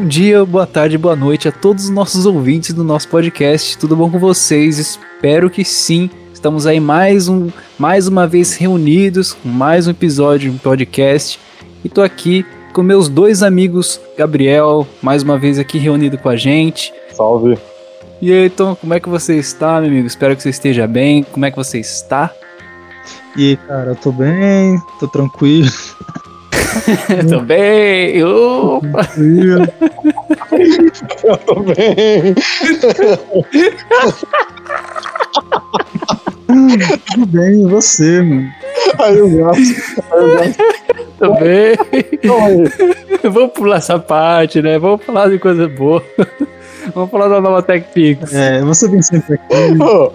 Bom dia, boa tarde, boa noite a todos os nossos ouvintes do nosso podcast. Tudo bom com vocês? Espero que sim. Estamos aí mais um, mais uma vez reunidos com mais um episódio de um podcast. E tô aqui com meus dois amigos, Gabriel, mais uma vez aqui reunido com a gente. Salve. E aí, Tom, como é que você está, meu amigo? Espero que você esteja bem. Como é que você está? E aí, cara, eu tô bem, tô tranquilo. tô bem, opa! Eu tô bem. Tudo bem, e você, mano? Aí eu gosto. Aí eu gosto. Tô bem. Vamos pular essa parte, né? Vamos falar de coisa boa. Vamos falar da nova TechPix. É, você vem sempre aqui. ó,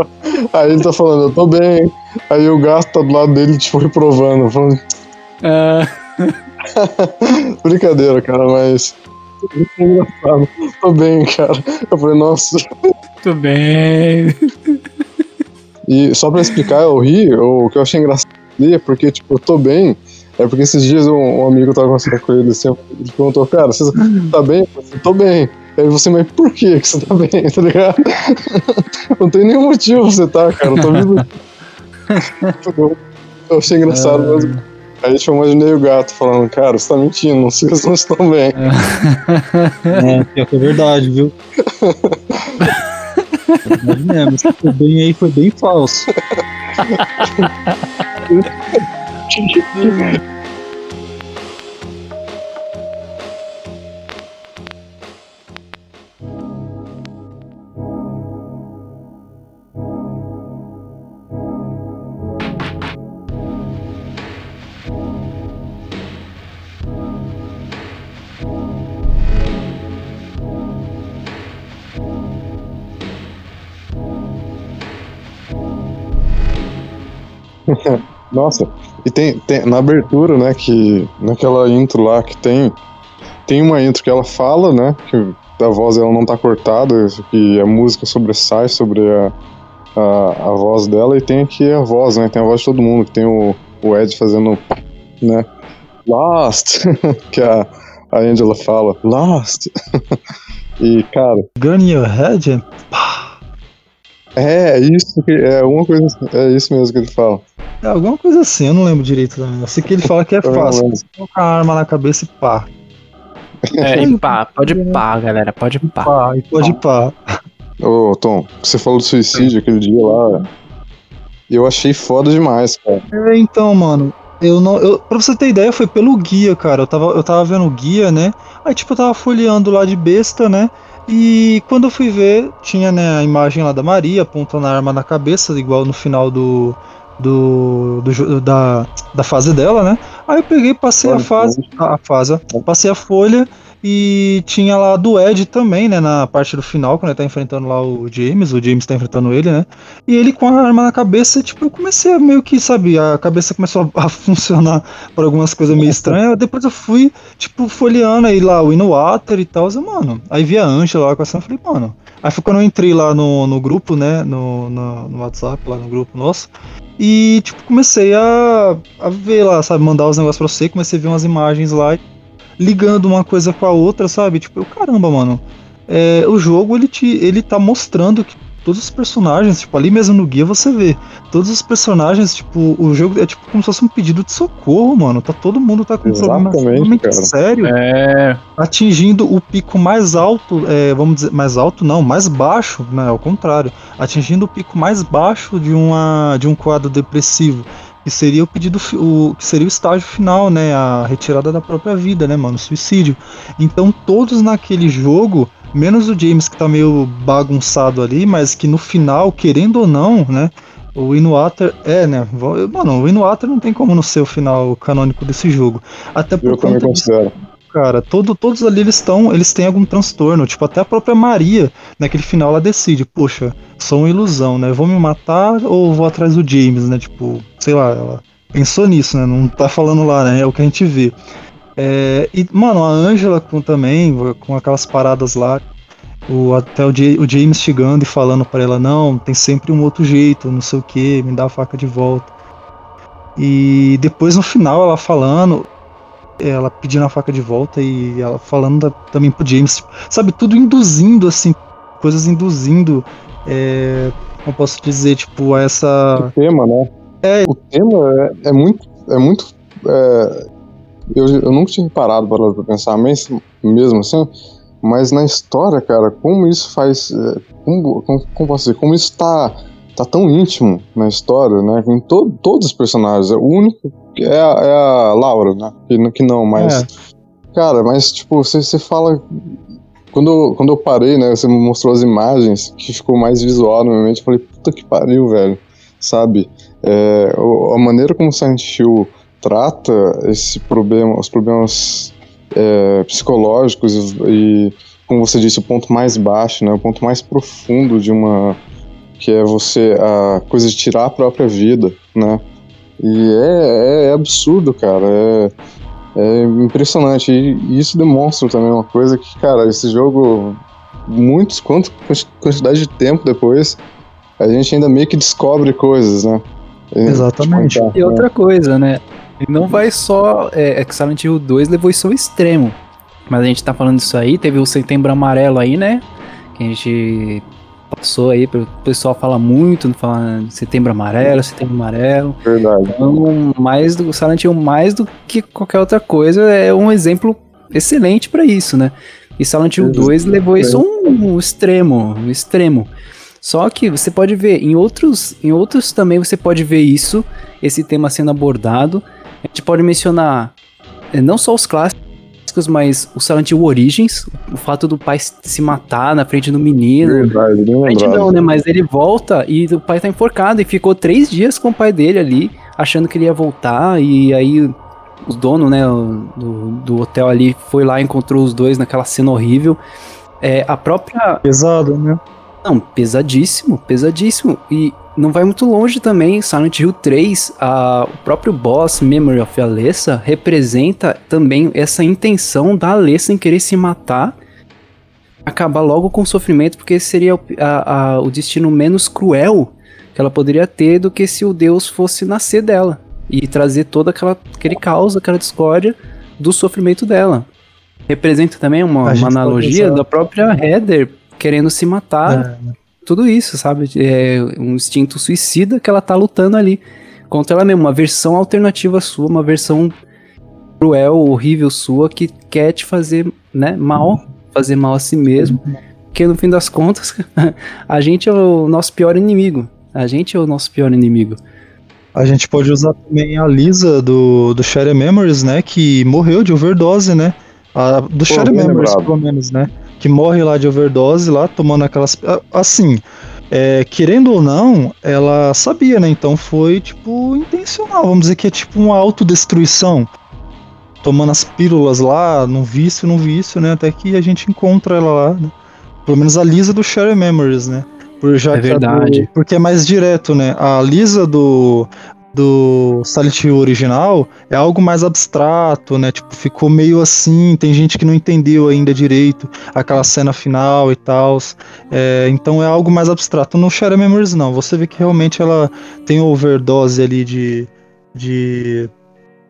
aí ele tá falando, eu tô bem. Aí o gato tá do lado dele, tipo, reprovando. Falando, Ah, brincadeira, cara, mas. É engraçado. Tô bem, cara. Eu falei, nossa. tô bem. E só pra explicar, eu ri, o que eu achei engraçado ali é porque, tipo, eu tô bem. É porque esses dias um, um amigo tava conversando com ele assim, ele perguntou, cara, você tá bem? Eu falei, tô bem. Aí você, mas por que que você tá bem, tá ligado? Não tem nenhum motivo pra você tá, cara, eu tô vivo. Eu- Eu achei engraçado, mas aí eu imaginei o gato falando, cara, você tá mentindo, não sei se vocês estão bem. É, que é verdade, viu? É verdade mesmo, foi bem aí foi bem falso. Nossa, e tem, tem na abertura, né, que naquela intro lá que tem tem uma intro que ela fala, né, que a voz ela não tá cortada, que a música sobressai sobre a, a, a voz dela e tem aqui a voz, né, tem a voz de todo mundo, que tem o, o Ed fazendo, né, Lost, que a, a Angela fala, Lost. e, cara, Gun in your head? é isso que é uma coisa, é isso mesmo que ele fala. É alguma coisa assim, eu não lembro direito também. Eu sei que ele fala que é fácil. Você coloca a arma na cabeça e pá. É, e pá, pode pá, galera, pode pá. Pá, e pode pá. Ô, Tom, você falou do suicídio aquele dia lá. E eu achei foda demais, cara. É, então, mano, eu não. Eu, pra você ter ideia, foi pelo guia, cara. Eu tava, eu tava vendo o guia, né? Aí, tipo, eu tava folheando lá de besta, né? E quando eu fui ver, tinha, né, a imagem lá da Maria apontando a arma na cabeça, igual no final do. Do, do da, da fase dela, né? Aí eu peguei, passei a fase, a a fase, passei a folha e tinha lá do Ed também, né? Na parte do final, quando ele tá enfrentando lá o James, o James tá enfrentando ele, né? E ele com a arma na cabeça, tipo, eu comecei a meio que, sabe, a cabeça começou a, a funcionar por algumas coisas meio estranhas. Depois eu fui, tipo, folheando aí lá o Inuater e tal, mano. Aí vi a Angela lá com essa, eu falei, mano. Aí foi quando eu entrei lá no, no grupo, né, no, no, no WhatsApp, lá no grupo nosso. E, tipo, comecei a, a ver lá, sabe, mandar os negócios pra você, comecei a ver umas imagens lá, ligando uma coisa com a outra, sabe? Tipo, eu, caramba, mano. É, o jogo, ele, te, ele tá mostrando que todos os personagens, tipo, ali mesmo no guia você vê, todos os personagens, tipo, o jogo é tipo como se fosse um pedido de socorro, mano. Tá todo mundo tá com um problema Exatamente, extremamente cara. sério, É, atingindo o pico mais alto, é, vamos dizer, mais alto não, mais baixo, né, ao contrário, atingindo o pico mais baixo de uma de um quadro depressivo, que seria o pedido, o que seria o estágio final, né, a retirada da própria vida, né, mano, o suicídio. Então todos naquele jogo, menos o James que tá meio bagunçado ali, mas que no final, querendo ou não, né, o Inuater é, né? Mano, o Inuater não tem como não ser o final canônico desse jogo. Até por Eu conta considero. cara, todo, todos ali eles estão, eles têm algum transtorno, tipo, até a própria Maria, naquele final ela decide, poxa, sou uma ilusão, né? Vou me matar ou vou atrás do James, né? Tipo, sei lá, ela pensou nisso, né? Não tá falando lá, né? É o que a gente vê. É, e, mano, a Angela com também, com aquelas paradas lá, o, até o, o James chegando e falando pra ela, não, tem sempre um outro jeito, não sei o que, me dá a faca de volta. E depois no final ela falando, ela pedindo a faca de volta e ela falando da, também pro James, sabe, tudo induzindo, assim, coisas induzindo, é, como posso dizer, tipo, a essa... O tema, né? É. O tema é, é muito, é muito, é, eu, eu nunca tinha parado para pensar, mas, mesmo assim, mas na história, cara, como isso faz, é, como, como, como posso dizer, como isso tá tá tão íntimo na história, né? Em to todos os personagens. O único é a, é a Laura, né? Que, que não, mas. É. Cara, mas tipo, você, você fala. Quando, quando eu parei, né? Você me mostrou as imagens que ficou mais visual na minha mente. Eu falei, puta que pariu, velho. Sabe? É, a maneira como Silent Hill trata esse problema, os problemas é, psicológicos e, e, como você disse, o ponto mais baixo, né? O ponto mais profundo de uma que é você a coisa de tirar a própria vida, né? E é, é absurdo, cara. É, é impressionante. E isso demonstra também uma coisa que, cara, esse jogo, muitos, quanto quantidade de tempo depois, a gente ainda meio que descobre coisas, né? Exatamente. e outra coisa, né? Não vai só. É, é que Silent Hill 2 levou isso ao extremo. Mas a gente tá falando disso aí, teve o Setembro Amarelo aí, né? Que a gente passou aí, o pessoal fala muito, fala setembro amarelo, setembro amarelo. Verdade. Então, mais do Silent Hill, mais do que qualquer outra coisa, é um exemplo excelente para isso, né? E Silent Hill 2 levou isso a um, um extremo, um extremo. Só que você pode ver em outros, em outros também você pode ver isso, esse tema sendo abordado. A gente pode mencionar eh, não só os clássicos mas o Silent Hill Origins, o fato do pai se matar na frente do menino. Verdade, bem frente não, né? Mas ele volta e o pai tá enforcado e ficou três dias com o pai dele ali, achando que ele ia voltar. E aí o dono, né, do, do hotel ali foi lá e encontrou os dois naquela cena horrível. É, a própria. Pesado, né? Não, pesadíssimo, pesadíssimo. E não vai muito longe também, Silent Hill 3, a, o próprio boss Memory of Alessa representa também essa intenção da Alessa em querer se matar, acabar logo com o sofrimento, porque seria o, a, a, o destino menos cruel que ela poderia ter do que se o Deus fosse nascer dela e trazer toda aquela aquele caos, aquela discórdia do sofrimento dela. Representa também uma, uma analogia da própria Heather querendo se matar. É tudo isso, sabe? É um instinto suicida que ela tá lutando ali contra ela mesma, uma versão alternativa sua, uma versão cruel, horrível sua que quer te fazer, né, mal, fazer mal a si mesmo. Porque no fim das contas, a gente é o nosso pior inimigo. A gente é o nosso pior inimigo. A gente pode usar também a Lisa do, do Share Memories, né? Que morreu de overdose, né? A, do Pô, Share Memories, lembrado. pelo menos, né? Que morre lá de overdose, lá tomando aquelas. Assim, é, querendo ou não, ela sabia, né? Então foi, tipo, intencional. Vamos dizer que é tipo uma autodestruição. Tomando as pílulas lá, no vício, no vício, né? Até que a gente encontra ela lá, né? Pelo menos a Lisa do Share Memories, né? Por já é verdade. Do, porque é mais direto, né? A Lisa do, do Silent Hill original é algo mais abstrato, né? Tipo, ficou meio assim, tem gente que não entendeu ainda direito aquela cena final e tal. É, então é algo mais abstrato. No Shadow Memories não, você vê que realmente ela tem overdose ali de. de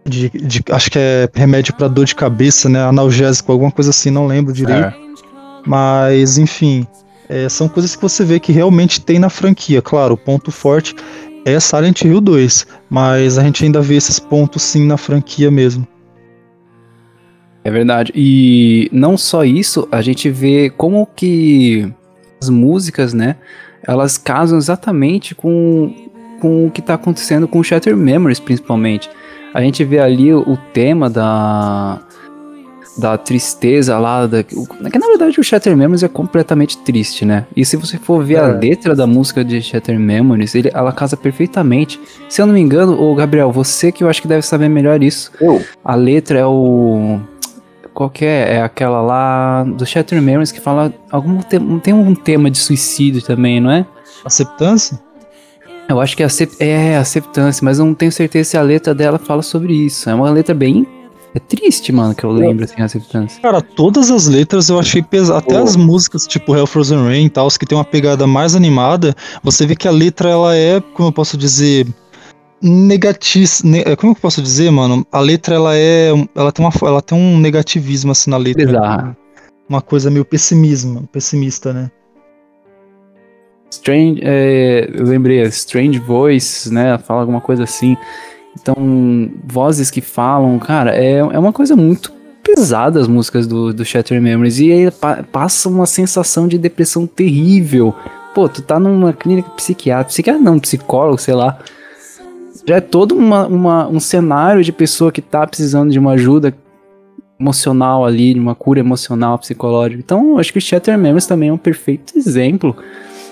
de, de, acho que é remédio para dor de cabeça, né? Analgésico, alguma coisa assim, não lembro direito. É. Mas, enfim, é, são coisas que você vê que realmente tem na franquia. Claro, o ponto forte é Silent Hill 2, mas a gente ainda vê esses pontos sim na franquia mesmo. É verdade. E não só isso, a gente vê como que as músicas, né, elas casam exatamente com, com o que está acontecendo com Shattered Memories, principalmente. A gente vê ali o tema da da tristeza lá, da, que na verdade o Shatter Memories é completamente triste, né? E se você for ver é. a letra da música de Shatter Memories, ele, ela casa perfeitamente. Se eu não me engano, o Gabriel, você que eu acho que deve saber melhor isso. Eu. A letra é o qual que é? É aquela lá do Shatter Memories que fala algum te, tem um tema de suicídio também, não é? Acceptância? Eu acho que é, acept, é acceptância, mas eu não tenho certeza se a letra dela fala sobre isso. É uma letra bem é triste, mano, que eu lembro, assim, a acceptância. Cara, todas as letras eu achei pesadas. Até as músicas, tipo Hell Frozen Rain e tal, que tem uma pegada mais animada, você vê que a letra, ela é, como eu posso dizer, negatis, ne, é, como eu posso dizer, mano? A letra ela é, ela tem uma, ela tem um negativismo assim na letra. Bizarra. Uma coisa meio pessimismo, pessimista, né? Strange, é, eu lembrei, Strange Voice, né? Fala alguma coisa assim. Então, vozes que falam, cara, é, é uma coisa muito pesada as músicas do, do Shattered Memories. E aí pa, passa uma sensação de depressão terrível. Pô, tu tá numa clínica psiquiátrica, psiquiatra não, psicólogo, sei lá. Já é todo uma, uma, um cenário de pessoa que tá precisando de uma ajuda emocional ali, de uma cura emocional, psicológica. Então, acho que Shattered Memories também é um perfeito exemplo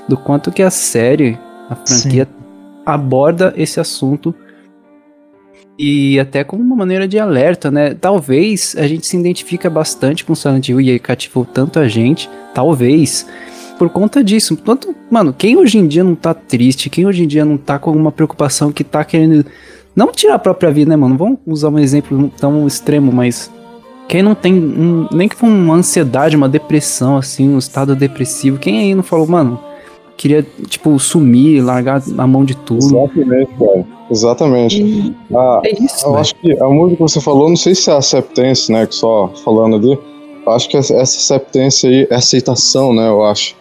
do quanto que a série, a franquia, Sim. aborda esse assunto e até como uma maneira de alerta, né? Talvez a gente se identifica bastante com Silent Hill e aí cativou tanto a gente, talvez por conta disso. Tanto, mano, quem hoje em dia não tá triste, quem hoje em dia não tá com alguma preocupação que tá querendo não tirar a própria vida, né, mano? Vamos usar um exemplo tão extremo, mas quem não tem um, nem que for uma ansiedade, uma depressão assim, um estado depressivo, quem aí não falou, mano, queria, tipo, sumir, largar a mão de tudo. Exatamente, cara. Exatamente. Ah, é isso, eu né? acho que a música que você falou, não sei se é a Septence, né, que só falando ali, eu acho que essa Septence aí é aceitação, né, eu acho.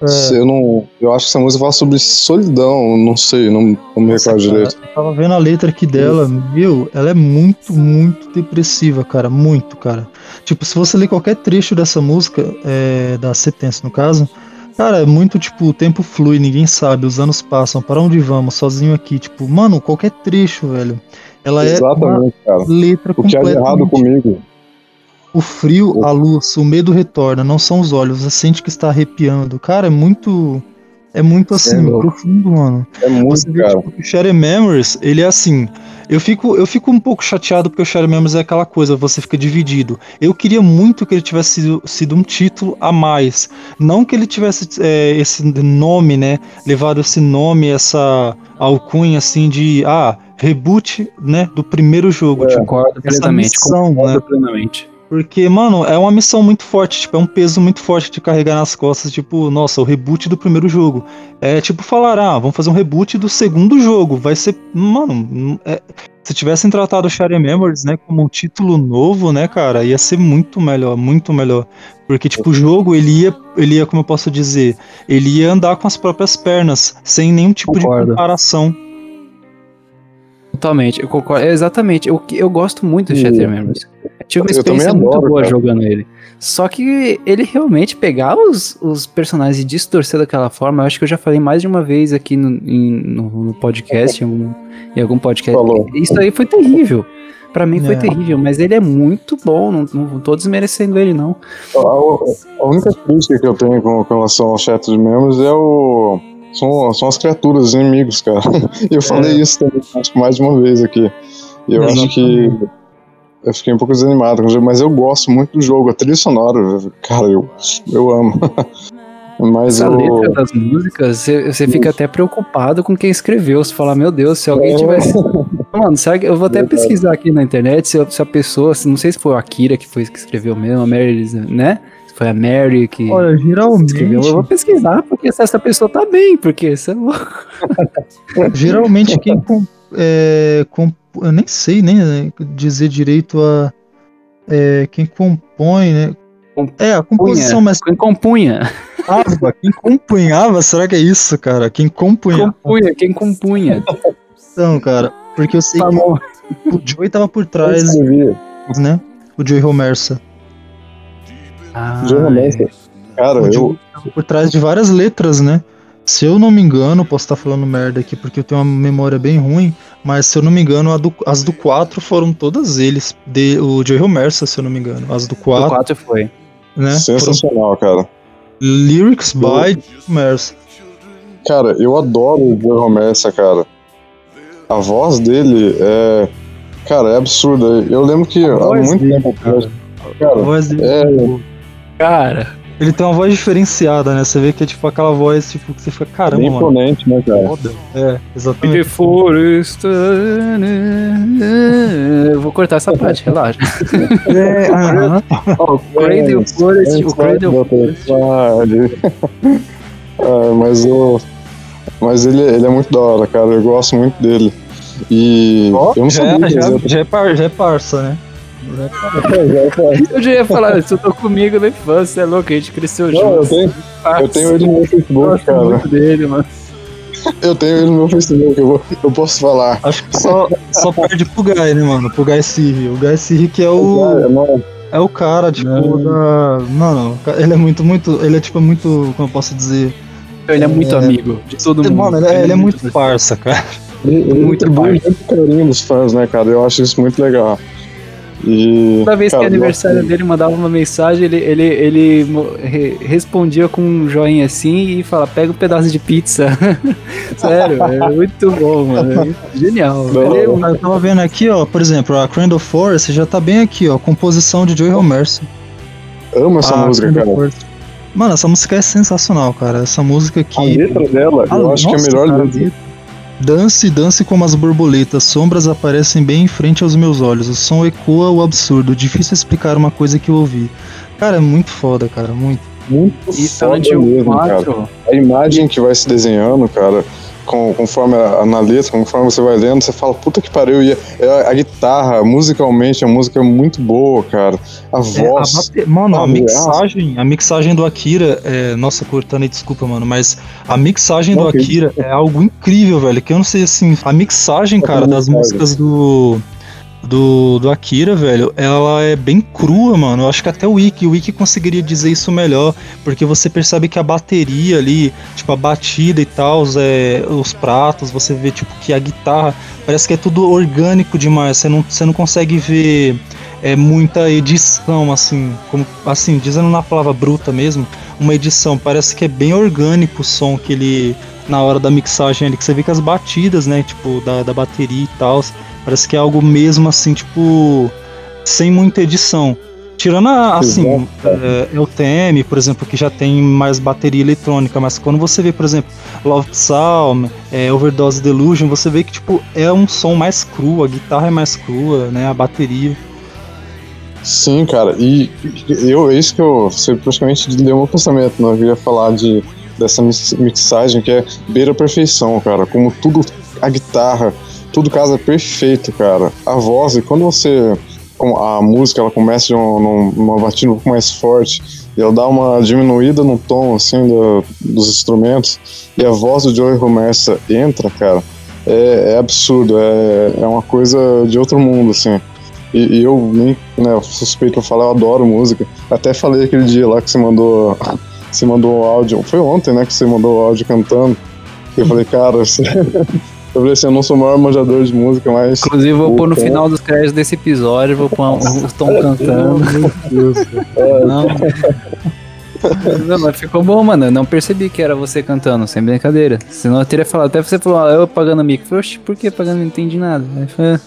É. Eu, não, eu acho que essa música fala sobre solidão, não sei, não, não me recordo direito. Eu tava vendo a letra aqui dela, meu, ela é muito, muito depressiva, cara, muito, cara. Tipo, se você ler qualquer trecho dessa música, é, da Septence no caso, Cara, é muito tipo, o tempo flui, ninguém sabe, os anos passam, para onde vamos, sozinho aqui, tipo, mano, qualquer trecho, velho. Ela Exatamente, é uma cara. letra o que é errado comigo. O frio, a luz, o medo retorna, não são os olhos, você sente que está arrepiando. Cara, é muito. É muito assim, é profundo, mano. É muito, você vê, cara. Tipo, o Share Memories, ele é assim. Eu fico, eu fico um pouco chateado porque o Share Memories é aquela coisa, você fica dividido. Eu queria muito que ele tivesse sido, sido um título a mais. Não que ele tivesse é, esse nome, né? Levado esse nome, essa alcunha assim de. Ah, reboot, né? Do primeiro jogo. É, tipo, concordo plenamente. Missão, concordo né? plenamente. Porque, mano, é uma missão muito forte, tipo, é um peso muito forte de carregar nas costas, tipo, nossa, o reboot do primeiro jogo. É tipo falar, ah, vamos fazer um reboot do segundo jogo. Vai ser. Mano, é, se tivessem tratado Share Memories, né, como um título novo, né, cara, ia ser muito melhor, muito melhor. Porque, tipo, o jogo, ele ia, ele ia, como eu posso dizer, ele ia andar com as próprias pernas, sem nenhum tipo Concordo. de comparação. Totalmente, eu concordo. É, exatamente, eu, eu gosto muito do Shattered Memories. Tive uma experiência muito adoro, boa cara. jogando ele. Só que ele realmente pegar os, os personagens e distorcer daquela forma, eu acho que eu já falei mais de uma vez aqui no, em, no, no podcast, em algum, em algum podcast. Falou. Isso aí foi terrível. Pra mim foi é. terrível, mas ele é muito bom, não, não tô desmerecendo ele, não. A, a única crítica que eu tenho com, com relação ao Shattered Memories é o. São, são as criaturas, os inimigos, cara. Eu falei é. isso também, acho que mais de uma vez aqui. E eu Exatamente. acho que eu fiquei um pouco desanimado com o jogo, mas eu gosto muito do jogo. A trilha sonora, cara, eu, eu amo. mas a eu... letra das músicas, você, você fica até preocupado com quem escreveu. Você fala, meu Deus, se alguém é. tivesse. Mano, sabe, eu vou até pesquisar aqui na internet se, se a pessoa, não sei se foi o Akira que foi que escreveu mesmo, a Mary, né? foi a Mary que. Olha, geralmente. Escreveu. Eu vou pesquisar, porque se essa pessoa tá bem, porque isso é Geralmente quem é, eu nem sei nem né, dizer direito a é, quem compõe, né? É, a composição, mas. Quem compunha. Ah, quem compunhava, será que é isso, cara? Quem compunha. Compunha, quem compunha. Então, cara, porque eu sei tá que bom. o Joey tava por trás, né? O Joey Romersa. Ah, Joey Romersa. É. Cara, o eu. Tava por trás de várias letras, né? Se eu não me engano, posso estar falando merda aqui porque eu tenho uma memória bem ruim, mas se eu não me engano, do, as do 4 foram todas eles. De, o Joey Romersa, se eu não me engano. As do 4. O 4 foi. Né, Sensacional, foram... cara. Lyrics by Romersa. Cara, eu adoro o Joey Romersa, cara. A voz dele é. Cara, é absurda. Eu lembro que há muito dele, tempo atrás. Cara, a voz dele é. é cara. Ele tem uma voz diferenciada, né? Você vê que é tipo aquela voz tipo, que você fica, caramba. Bem imponente, né, cara? Foda. É, exatamente. The Forest. Eu vou cortar essa parte, relaxa. É, aham. o Cradle Forest. O Cradle Forest. Ah, mas o. Mas ele, ele é muito da hora, cara. Eu gosto muito dele. E Ó, eu não já, sabia. é- já, já, é par, já é parça, né? Eu já ia falar, você tô comigo na infância, é louco, a gente cresceu Não, eu junto. tenho, eu tenho ele no meu Facebook, cara. muito dele, mano. Eu tenho ele no meu Facebook, eu, vou, eu posso falar. Acho que só, só perde pro Guy, né, mano? Pro Guy Sirri. O Guy Sirri que é o. não, É o cara, tipo, Não. da. Mano, ele é muito, muito. Ele é tipo muito. Como eu posso dizer? Ele é muito amigo de todo mundo. Mano, ele é, ele é muito parça, cara. ele, ele Muito muito carinho dos fãs, né, cara? Eu acho isso muito legal. E. Toda vez cara, que é aniversário nossa, dele, mandava uma mensagem, ele, ele, ele respondia com um joinha assim e fala, pega um pedaço de pizza. Sério, é muito bom, mano. É genial. É Eu tava vendo aqui, ó, por exemplo, a Crandall Forest já tá bem aqui, ó. Composição de Joey Romerson. Amo essa A música, Crandall cara. Forest. Mano, essa música é sensacional, cara. Essa música aqui. A letra dela, Ah, eu acho que é a nossa, melhor cara, letra. Dance, dance como as borboletas, sombras aparecem bem em frente aos meus olhos. O som ecoa o absurdo, difícil explicar uma coisa que eu ouvi. Cara, é muito foda, cara, muito. Muito E foda mesmo, cara. 4, A imagem que vai se desenhando, cara, com, conforme a, na letra, conforme você vai lendo, você fala, puta que pariu. E a, a guitarra, musicalmente, a música é muito boa, cara. A É, a voz. Mano, a sabe? mixagem, a mixagem do Akira, é... nossa, cortando desculpa, mano, mas a mixagem do. Akira é algo incrível, velho. Que eu não sei assim, a mixagem, É cara, das músicas do do, do Akira, velho, ela é bem crua, mano. Eu acho que até o Wiki, o Wiki conseguiria dizer isso melhor, porque você percebe que a bateria ali, tipo a batida e tal, é, os pratos, você vê tipo que a guitarra parece que é tudo orgânico demais. Você não, você não consegue ver é muita edição, assim, como assim, dizendo na palavra bruta mesmo, uma edição, parece que é bem orgânico o som que ele na hora da mixagem ali, que você vê que as batidas, né, tipo, da, da bateria e tal, parece que é algo mesmo assim, tipo, sem muita edição. Tirando a, assim, Exato. é, é o TM, por exemplo, que já tem mais bateria eletrônica, mas quando você vê, por exemplo, Love Psalm, é, Overdose Delusion, você vê que tipo é um som mais cru, a guitarra é mais crua, né, a bateria. Sim, cara, e eu, é isso que eu. Você praticamente deu meu pensamento, né? Eu ia falar de, dessa mix- mixagem que é beira perfeição, cara. Como tudo, a guitarra, tudo casa perfeito, cara. A voz, quando você. A música ela começa de um- num- numa batida um pouco mais forte e ela dá uma diminuída no tom, assim, do- dos instrumentos, e a voz do Joey Romersa entra, cara. É, é absurdo, é, é uma coisa de outro mundo, assim. E, e eu nem né, suspeito pra falar, eu adoro música. Até falei aquele dia lá que você mandou. Você mandou o áudio. Foi ontem, né? Que você mandou o áudio cantando. Eu falei, cara, você... eu falei assim, eu não sou o maior manjador de música, mas. Inclusive, vou pôr no final dos créditos desse episódio, vou pôr o Tom cantando. Não. Não, mas ficou bom, mano. Eu não percebi que era você cantando, sem brincadeira. Senão eu teria falado, até você falou, ah, eu pagando mico. Eu falei, oxi, por que pagando? Não entendi nada. "Ah,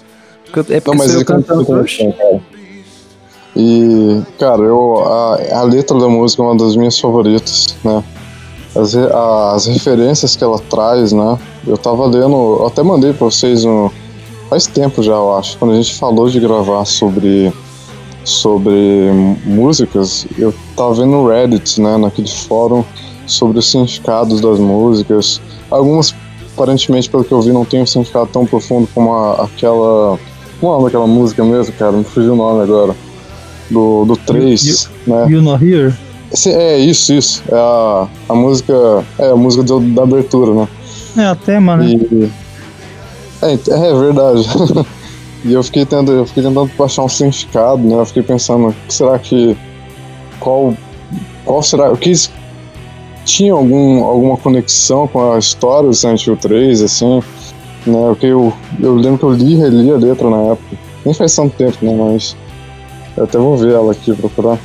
É porque Não, mas eu cantando. Falei, também, cara. E, cara, eu, a, a letra da música é uma das minhas favoritas, né? As, as referências que ela traz, né? Eu tava lendo, eu até mandei pra vocês um, faz tempo já, eu acho, quando a gente falou de gravar sobre, sobre músicas, eu tava vendo no Reddit, né? Naquele fórum sobre os significados das músicas. Algumas, aparentemente, pelo que eu vi, não tem um significado tão profundo como a- aquela. Como é o nome daquela música mesmo, cara? Me fugiu o nome agora. Do, do 3, né? You Not Here? É isso, isso. É a, a música. É a música do- da abertura, né? É a tema, né? E. É, é verdade. e eu fiquei, tentando, eu fiquei tentando achar um significado, né? Eu fiquei pensando, será que. Qual. Qual será. O que. Tinha algum, alguma conexão com a história do Silent Hill 3, assim? Né? Porque eu, eu lembro que eu li e reli a letra na época. Nem faz tanto tempo, né? Mas. Eu até vou ver ela aqui, procurar.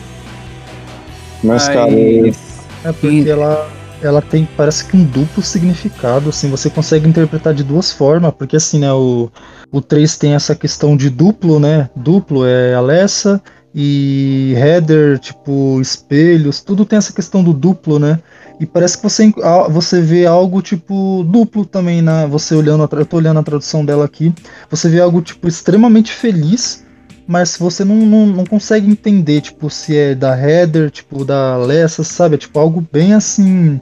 Mas, cara. Mas- É porque ela, ela tem, parece que um duplo significado, assim, você consegue interpretar de duas formas, porque assim, né, o, o 3 tem essa questão de duplo, né, duplo é Alessa e header, tipo, espelhos, tudo tem essa questão do duplo, né, e parece que você, você vê algo, tipo, duplo também, na, você olhando, eu tô olhando a tradução dela aqui, você vê algo, tipo, extremamente feliz, mas você não, não, não consegue entender, tipo, se é da Heather, tipo, da Alessa, sabe? É tipo algo bem assim.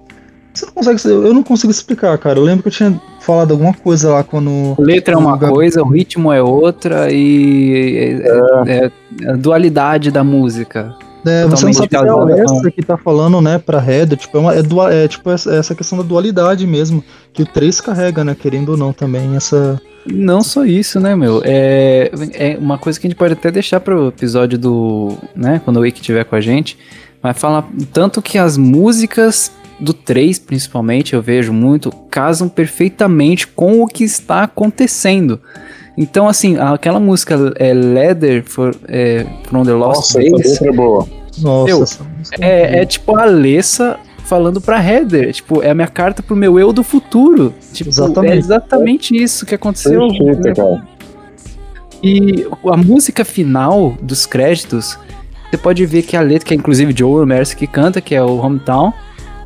Você não consegue, eu não consigo explicar, cara. Eu lembro que eu tinha falado alguma coisa lá quando. A letra é uma coisa, o ritmo é outra e é, é, é a dualidade da música. É, você não sabe se é Alessa que tá falando, né, pra Heather, tipo, é, uma, é, dual, é tipo essa questão da dualidade mesmo, que o 3 carrega, né, querendo ou não também, essa... Não só isso, né, meu, é, é uma coisa que a gente pode até deixar pro episódio do, né, quando o Wake estiver com a gente, vai falar tanto que as músicas do 3, principalmente, eu vejo muito, casam perfeitamente com o que está acontecendo. Então, assim, aquela música é Leather for, é, From the Lost Nossa, Days. Essa é boa. Nossa, é, é, tipo a Alessa falando pra Heather. Tipo, é a minha carta pro meu eu do futuro. Tipo, exatamente. É exatamente isso que aconteceu. Perfeito, né? cara. E a música final dos créditos, você pode ver que a letra, que é inclusive Joe Mercer que canta, que é o Hometown,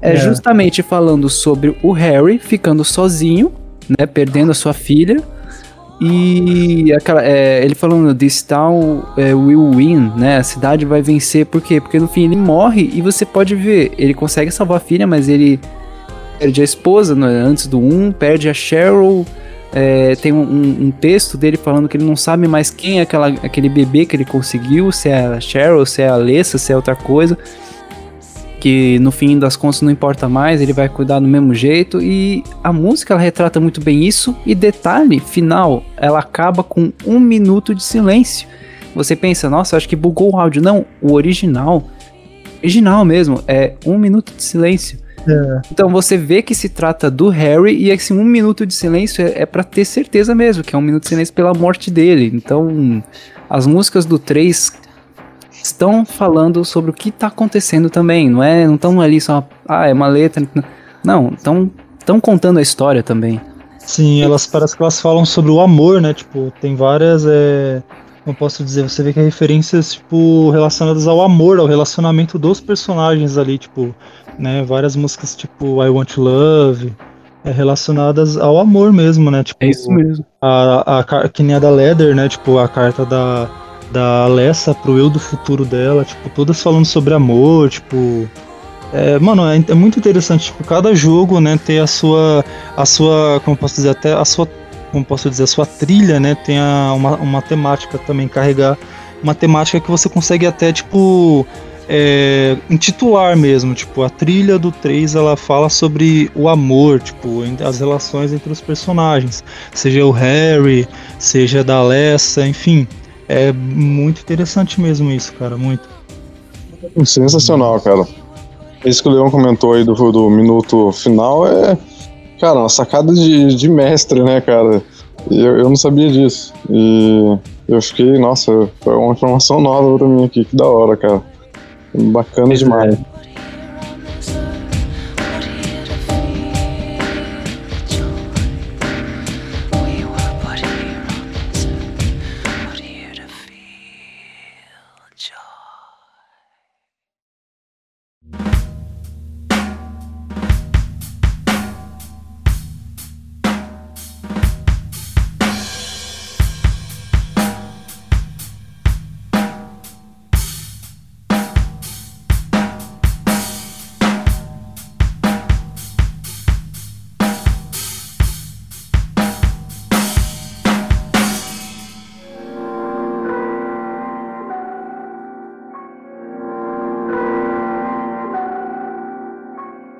é, é justamente falando sobre o Harry ficando sozinho, né, perdendo a sua filha e aquela, é, ele falando, this town é, will win, né? A cidade vai vencer, por quê? Porque no fim ele morre e você pode ver, ele consegue salvar a filha, mas ele perde a esposa né, antes do 1, perde a Cheryl. É, tem um, um, texto dele falando que ele não sabe mais quem é aquela, aquele bebê que ele conseguiu, se é a Cheryl, se é a Alessa, se é outra coisa que no fim das contas não importa mais, ele vai cuidar do mesmo jeito e a música ela retrata muito bem isso e detalhe final, ela acaba com um minuto de silêncio. Você pensa, nossa, acho que bugou o áudio. Não, o original, original mesmo, é um minuto de silêncio. É. Então você vê que se trata do Harry e esse um minuto de silêncio é, é para ter certeza mesmo que é um minuto de silêncio pela morte dele. Então as músicas do 3 estão falando sobre o que está acontecendo também, não é? Não estão ali só, ah, é uma letra. Não, estão estão contando a história também. Sim, elas parece que elas falam sobre o amor, né? Tipo, tem várias, é, como posso dizer, você vê que é referências tipo relacionadas ao amor, ao relacionamento dos personagens ali, tipo, né? Várias músicas tipo I Want Love, é, relacionadas ao amor mesmo, né? Tipo, é isso mesmo. A, a, a, que nem a da Leather, né? Tipo, a carta da da Alessa pro eu do futuro dela, tipo, todas falando sobre amor, tipo. É, mano, é, é, muito interessante, tipo, cada jogo, né, ter a sua. a sua. como posso dizer, até a sua. como posso dizer, a sua trilha, né, tem a, uma, uma temática também, carregar uma temática que você consegue até, tipo. É, intitular mesmo, tipo, a trilha do 3 ela fala sobre o amor, tipo, as relações entre os personagens, seja o Harry, seja da Alessa, enfim. É muito interessante mesmo isso, cara, muito. Sensacional, cara. Isso que o Leon comentou aí do, do minuto final é, cara, uma sacada de, de mestre, né, cara? Eu, eu não sabia disso. E eu fiquei, nossa, foi uma informação nova pra mim aqui, que da hora, cara. Bacana demais.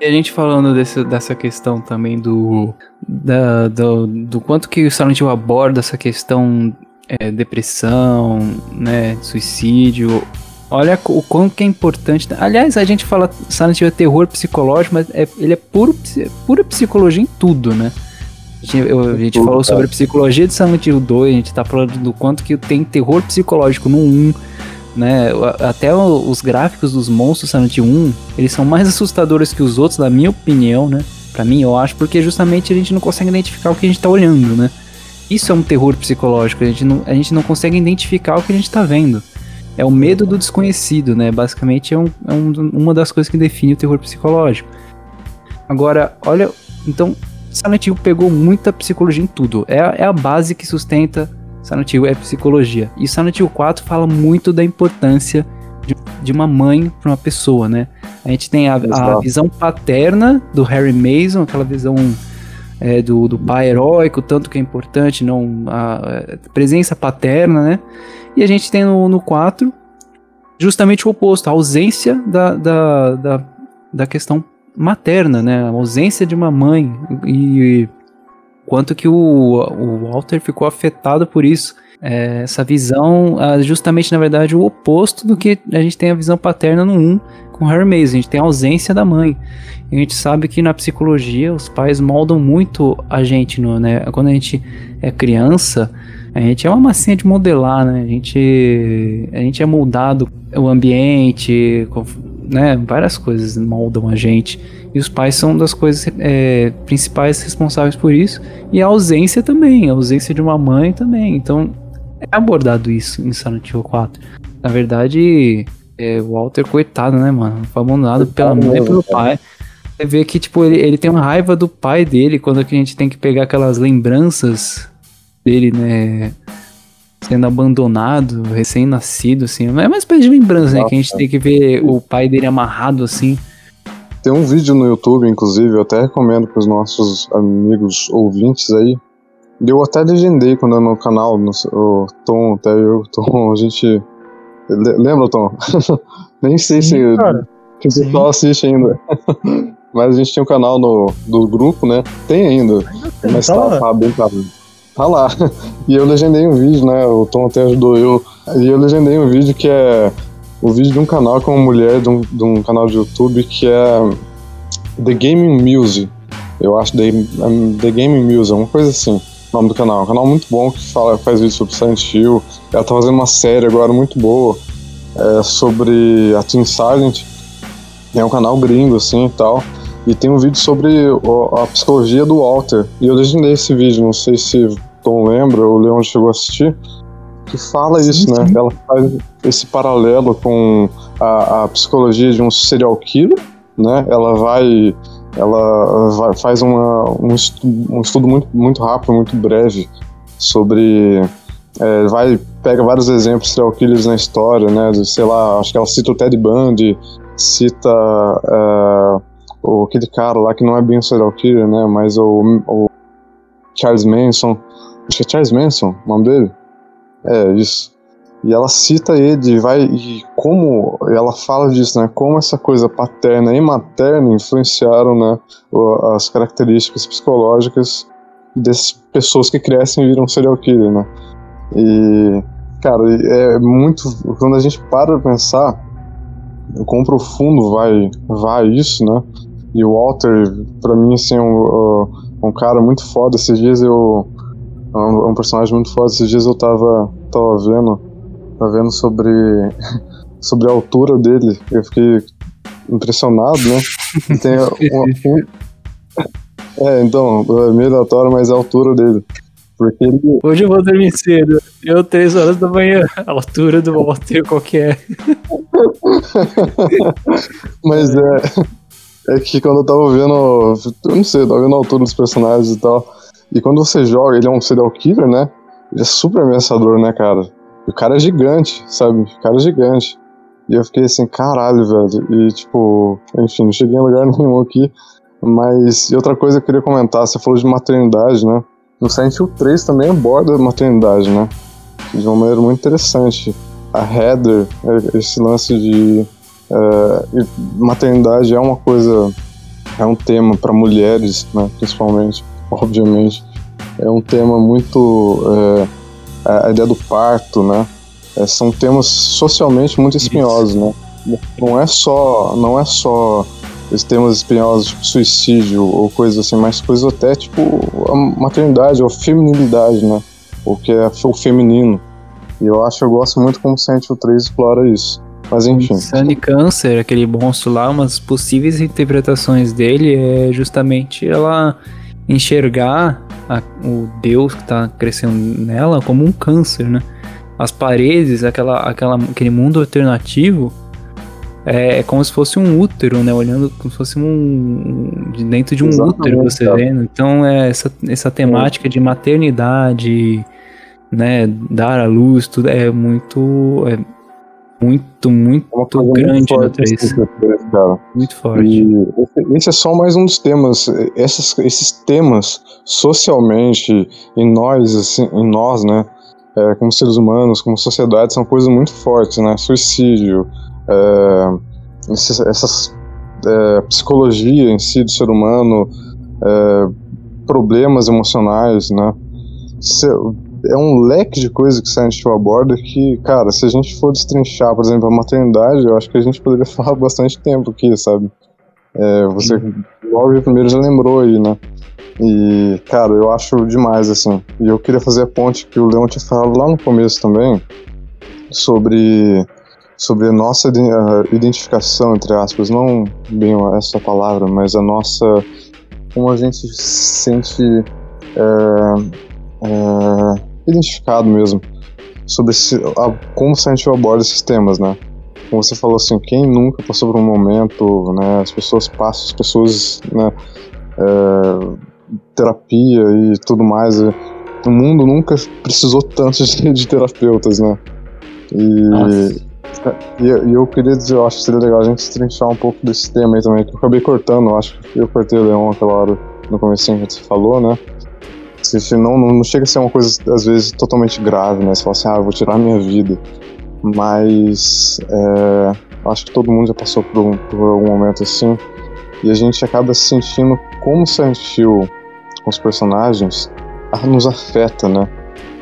A gente falando desse, dessa questão também do, da, do, do quanto que o Silent Hill aborda essa questão é, depressão, né, suicídio. Olha o quanto que é importante. Aliás, a gente fala Silent Hill é terror psicológico, mas é, ele é puro, pura psicologia em tudo, né? A gente, eu, a gente falou sobre a psicologia de Silent Hill 2, a gente tá falando do quanto que tem terror psicológico no 1 né? Até os gráficos dos monstros Silent 1, eles são mais assustadores que os outros, na minha opinião, né? Pra mim, eu acho, porque justamente a gente não consegue identificar o que a gente tá olhando, né? Isso é um terror psicológico, a gente não, a gente não consegue identificar o que a gente tá vendo. É o medo do desconhecido, né? Basicamente é, um, é um, uma das coisas que define o terror psicológico. Agora, olha, então Silent Hill pegou muita psicologia em tudo. É, é a base que sustenta Silent Hill é psicologia. E Silent Hill 4 fala muito da importância de, de uma mãe para uma pessoa, né? A gente tem a, a visão paterna do Harry Mason, aquela visão é, do, do pai heróico, tanto que é importante, não a, a presença paterna, né? E a gente tem no, no 4 justamente o oposto, a ausência da, da, da, da questão materna, né? A ausência de uma mãe. E quanto que o, o Walter ficou afetado por isso. É, essa visão, ah, justamente na verdade, o oposto do que a gente tem a visão paterna no 1 com Harry Mason. A gente tem a ausência da mãe. E a gente sabe que na psicologia os pais moldam muito a gente, no, né? Quando a gente é criança, a gente é uma massinha de modelar, né? A gente, a gente é moldado o ambiente, né? Várias coisas moldam a gente. E os pais são das coisas é, principais responsáveis por isso. E a ausência também, a ausência de uma mãe também. Então, é abordado isso em Silent Hill 4. Na verdade, é, o Walter, coitado, né, mano? Foi abandonado pela mãe e pelo pai. Você vê que, tipo, ele, ele tem uma raiva do pai dele quando a gente tem que pegar aquelas lembranças dele, né? Sendo abandonado, recém-nascido, assim. É uma espécie de lembrança, né? Que a gente tem que ver o pai dele amarrado, assim. Tem um vídeo no YouTube, inclusive, eu até recomendo para os nossos amigos ouvintes aí. Eu até legendei quando eu no canal, no, o Tom, até eu, Tom, a gente. le- Lembra, Tom? Nem sei se Sim, cara. que o Sim. pessoal assiste ainda. Mas a gente tinha um canal no, do grupo, né? Tem ainda. Mas tá tá, lá. tá bem parado. Tá lá. E eu legendei um vídeo, né? O Tom até ajudou eu. E eu legendei um vídeo que é o vídeo de um canal com uma mulher de um, de um canal de YouTube que é The Gaming Music. Eu acho The, um, The Gaming Music, uma coisa assim. O nome do canal. É um canal muito bom que fala, faz vídeo sobre Silent Hill. Ela tá fazendo uma série agora muito boa é, sobre a Team Silent. É um canal gringo, assim e tal. E tem um vídeo sobre a psicologia do Walter. E eu legendei esse vídeo, não sei se Tom lembra ou Leon chegou a assistir. Que fala Sim, isso, né? sim. Ela faz esse paralelo com a, a psicologia de um serial killer, né? Ela vai. Ela vai- faz uma, um, estu- um estudo muito, muito rápido, muito breve sobre. é, vai, pega vários exemplos serial killers na história, né? Sei lá, acho que ela cita o Ted Bundy, cita é, o, aquele cara lá que não é bem serial killer, né? Mas o, o Charles Manson. Acho que é Charles Manson o nome dele? É, isso. E ela cita ele e vai. E como ela fala disso, né? Como essa coisa paterna e materna influenciaram, né? As características psicológicas dessas pessoas que crescem e viram serial killer, né? E, cara, é muito. Quando a gente para pra pensar o quão profundo vai, vai isso, né? E o Walter, pra mim, assim, é um, um cara muito foda. Esses dias eu. É um, é um personagem muito foda. Esses dias eu tava, tava vendo. Tava vendo sobre. sobre a altura dele. Eu fiquei impressionado, né? Tem um- é, então, é meio aleatório, mas é a altura dele. Porque ele, Hoje eu vou dormir cedo. Eu, três horas da manhã. A altura do Walter qualquer. Mas é, é que quando eu tava vendo. Eu não sei, eu tava vendo a altura dos personagens e tal. E quando você joga, ele é um serial killer, né? Ele é super ameaçador, né, cara? E o cara é gigante, sabe? O cara é gigante. E eu fiquei assim, caralho, velho. E tipo, enfim, não cheguei em lugar nenhum aqui. Mas, e outra coisa que eu queria comentar, você falou de maternidade, né? No Silent Hill 3 também aborda a maternidade, né? De uma maneira muito interessante. A Heather, é, esse lance de é, maternidade é uma coisa, é um tema para mulheres, né, principalmente, obviamente. É um tema muito. é, a a ideia do parto, né? é, são temas socialmente muito espinhosos, né? Não é só, não é só esses temas espinhosos, tipo suicídio ou coisas assim, mas coisas até tipo a maternidade ou feminilidade, né? O que é o feminino. E eu acho, eu gosto muito como Silent Hill 3 explora isso. Mas enfim. Sunny Cancer, aquele monstro lá, umas possíveis interpretações dele é justamente ela enxergar a- o Deus que tá crescendo nela como um câncer, né? As paredes, aquela, aquela, aquele mundo alternativo é, é como se fosse um útero, né? Olhando como se fosse um. de dentro de um Exatamente, útero, você cara. vendo. Então, é essa, essa temática de maternidade, né? Dar à luz, tudo é muito. é- muito, muito É uma coisa grande no forte 3. três, cara. Muito forte. E esse- é só mais um dos temas. Essas- esses temas, socialmente, em nós, assim, em nós, né? é, como seres humanos, como sociedade, são coisas muito fortes, né? Suicídio, é, esses- essas é, psicologia em si do ser humano, é, problemas emocionais, né? É- um leque de coisas que Silent Hill aborda que, cara, se a gente for destrinchar, por exemplo, a maternidade, eu acho que a gente poderia falar bastante tempo aqui, sabe? É, você, igual o primeiro já lembrou aí, né? E, cara, eu acho demais, assim. E eu queria fazer a ponte que o Leon tinha falado lá no começo também, sobre, sobre a nossa identificação, entre aspas, não bem essa palavra, mas a nossa. como a gente se sente é, é, identificado mesmo, sobre esse, a, como Silent Hill aborda esses temas, né? Como você falou assim, quem nunca passou por um momento, né? As pessoas passam, as pessoas, né? é, terapia e tudo mais. e O mundo nunca precisou tanto de, de terapeutas, né? E, e, eu- e eu queria dizer, eu acho que seria legal a gente trinchar um pouco desse tema aí também, que eu acabei cortando, eu acho que eu cortei o Leon aquela hora no comecinho que você falou, né? Se- não, não chega a ser uma coisa, às vezes, totalmente grave, né? Você fala assim, ah, eu vou tirar a minha vida. Mas é, acho que todo mundo já passou por, um- por algum momento assim. E a gente acaba se sentindo como Silent Hill com os personagens ah, nos afeta, né?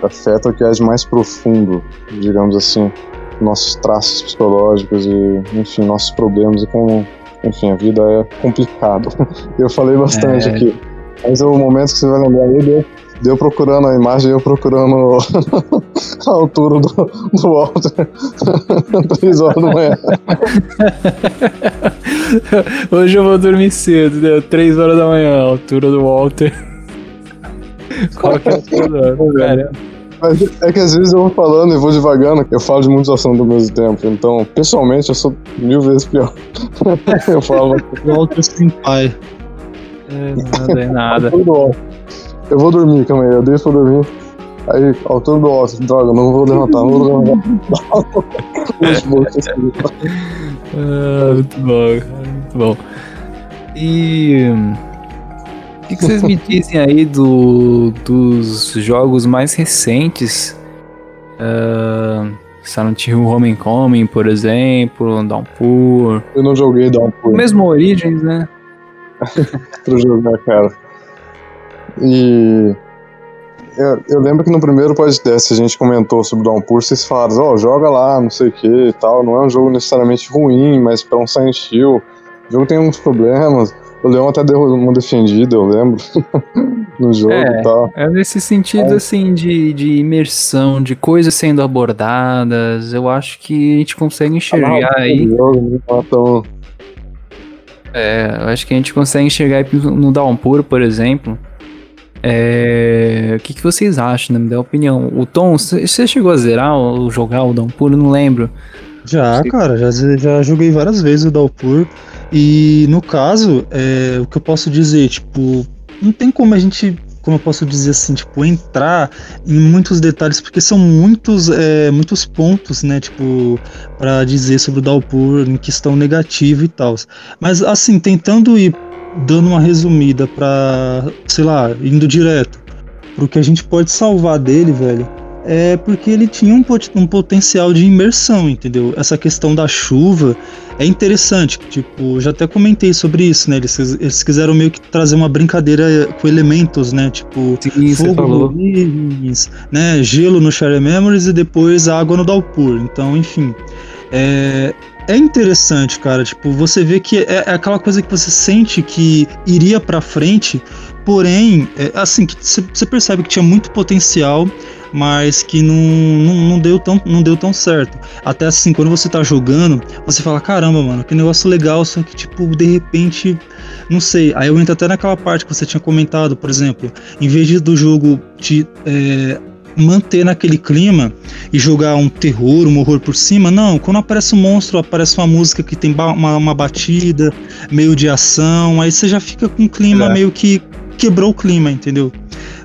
Afeta o que é de mais profundo, digamos assim, nossos traços psicológicos e, enfim, nossos problemas e como, enfim, a vida é complicada. Eu falei bastante É. aqui. Mas é o momento que você vai lembrar aí, deu, deu procurando a imagem, eu procurando a altura do, do Walter. Três horas da manhã. Hoje eu vou dormir cedo, deu 3 horas da manhã, a altura do Walter. Qual que é a altura do Walter? Cara, Mas é que às vezes eu vou falando e vou devagando, eu falo de muitos assuntos ao mesmo tempo. Então, pessoalmente, eu sou mil vezes pior. eu falo Walter sem pai. É, nada é nada. Eu vou dormir, calma aí, eu deixo pra dormir. Aí, altura do alto, droga, não vou levantar, não vou levantar. Ah, muito bom, cara, muito bom. E o que, que vocês me dizem aí do, dos jogos mais recentes? Uh, Silent Hill Homecoming, por exemplo, Downpour. eu não joguei pulo Mesmo Origins, né? pra jogar, cara. E. Eu, eu lembro que no primeiro podcast a gente comentou sobre Downpour, vocês falaram, ó, joga lá, não sei o que e tal. Não é um jogo necessariamente ruim, mas pra um Silent Hill, o jogo tem uns problemas. O Leão até deu uma defendida, eu lembro, no jogo É. e tal. É nesse sentido, assim, de, de imersão, de coisas sendo abordadas. Eu acho que a gente consegue enxergar aí. O jogo não tá tão- É, eu acho que a gente consegue enxergar no Downpour, por exemplo. É, o que, que vocês acham, né? Me dá opinião. O Tom, você chegou a zerar ou jogar o Downpour? Eu não lembro. Já, cara, já, já joguei várias vezes o Dalpur. E no caso, é, o que eu posso dizer, tipo, não tem como a gente, como eu posso dizer assim, tipo, entrar em muitos detalhes, porque são muitos, é, muitos pontos, né, tipo, para dizer sobre o Dalpur em questão negativa e tal. Mas assim, tentando ir dando uma resumida pra, sei lá, indo direto pro que a gente pode salvar dele, velho é porque ele tinha um, pot- um potencial de imersão, entendeu? Essa questão da chuva é interessante, tipo, já até comentei sobre isso, né? Eles, eles quiseram meio que trazer uma brincadeira com elementos, né? Tipo, Sim, fogo Origins, né? Gelo no Share Memories e depois água no Dalpur. Então, enfim, é, é interessante, cara. Tipo, você vê que é, é aquela coisa que você sente que iria pra frente, porém, é, assim, que você percebe que tinha muito potencial, mas que não, não, não, deu tão, não deu tão certo. Até assim, quando você tá jogando, você fala, caramba, mano, que negócio legal, só que, tipo, de repente, não sei. Aí eu entro até naquela parte que você tinha comentado, por exemplo, em vez de do jogo te é, manter naquele clima e jogar um terror, um horror por cima, não. Quando aparece um monstro, aparece uma música que tem ba- uma, uma batida, meio de ação, aí você já fica com um clima Exato. meio que quebrou o clima, entendeu?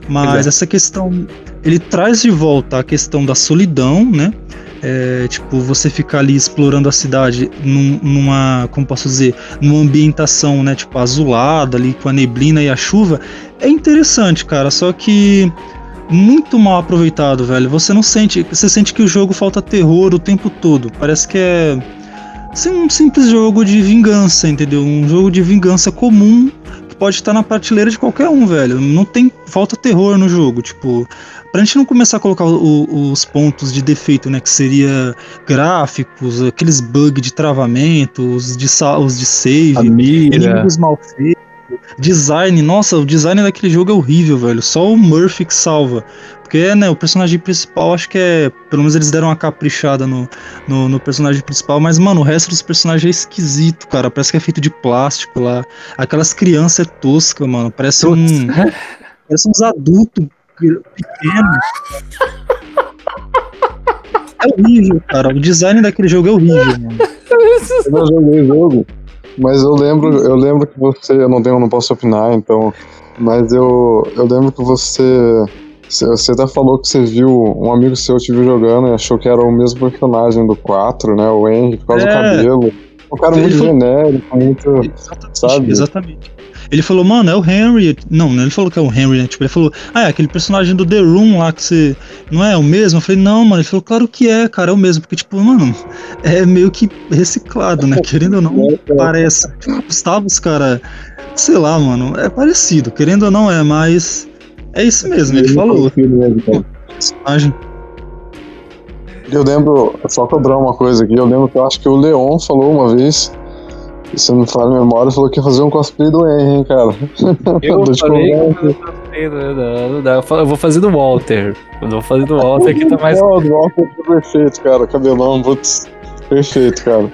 Mas Exato. essa questão, ele traz de volta a questão da solidão, né? é, tipo, você ficar ali explorando a cidade num, numa, como posso dizer, numa ambientação, né, tipo, azulada ali com a neblina e a chuva, é interessante, cara, só que muito mal aproveitado, velho. Você não sente, você sente que o jogo falta terror o tempo todo. Parece que é assim, um simples jogo de vingança, entendeu? Um jogo de vingança comum pode estar na prateleira de qualquer um, velho. Não tem falta terror no jogo, tipo, Pra gente não começar a colocar o, os pontos de defeito, né? Que seria gráficos, aqueles bugs de travamento, os de, os de save, inimigos mal feitos, design. Nossa, o design daquele jogo é horrível, velho. Só o Murphy que salva. Porque, né, o personagem principal, acho que é. Pelo menos eles deram uma caprichada no, no, no, personagem principal, mas, mano, o resto dos personagens é esquisito, cara. Parece que é feito de plástico lá. Aquelas crianças é tosca, mano. Parece um. parece uns adultos pequeno. É horrível, cara. O design daquele jogo é horrível, mano. Eu não joguei o jogo, mas eu lembro, eu lembro que você. Eu não tenho, não posso opinar, então. Mas eu, eu lembro que você. Você até falou que você viu. Um amigo seu te viu jogando e achou que era o mesmo personagem do 4, né? O Henry, por causa é. do cabelo. Um cara muito genérico, muito. Exatamente, sabe? Exatamente. Ele falou, mano, é o Henry. Não, ele falou que é o Henry, né? Tipo, ele falou, ah, é aquele personagem do The Room lá que você. Não é o mesmo? Eu falei, não, mano. Ele falou, claro que é, cara, é o mesmo. Porque, tipo, mano, é meio que reciclado, né? Querendo ou não, parece. Tipo, Gustavos, cara, sei lá, mano, é parecido. Querendo ou não, é, mas. É isso mesmo, ele falou. Personagem. Eu lembro, só cobrar uma coisa aqui, eu lembro que eu acho que o Leon falou uma vez se não me falha a memória, falou que ia fazer um cosplay do Henry, hein, cara. Eu falei Eu vou fazer do Walter. Eu vou fazer do Walter que tá mais. Não, do Walter tá perfeito, cara. Cabelão, putz. Perfeito, cara.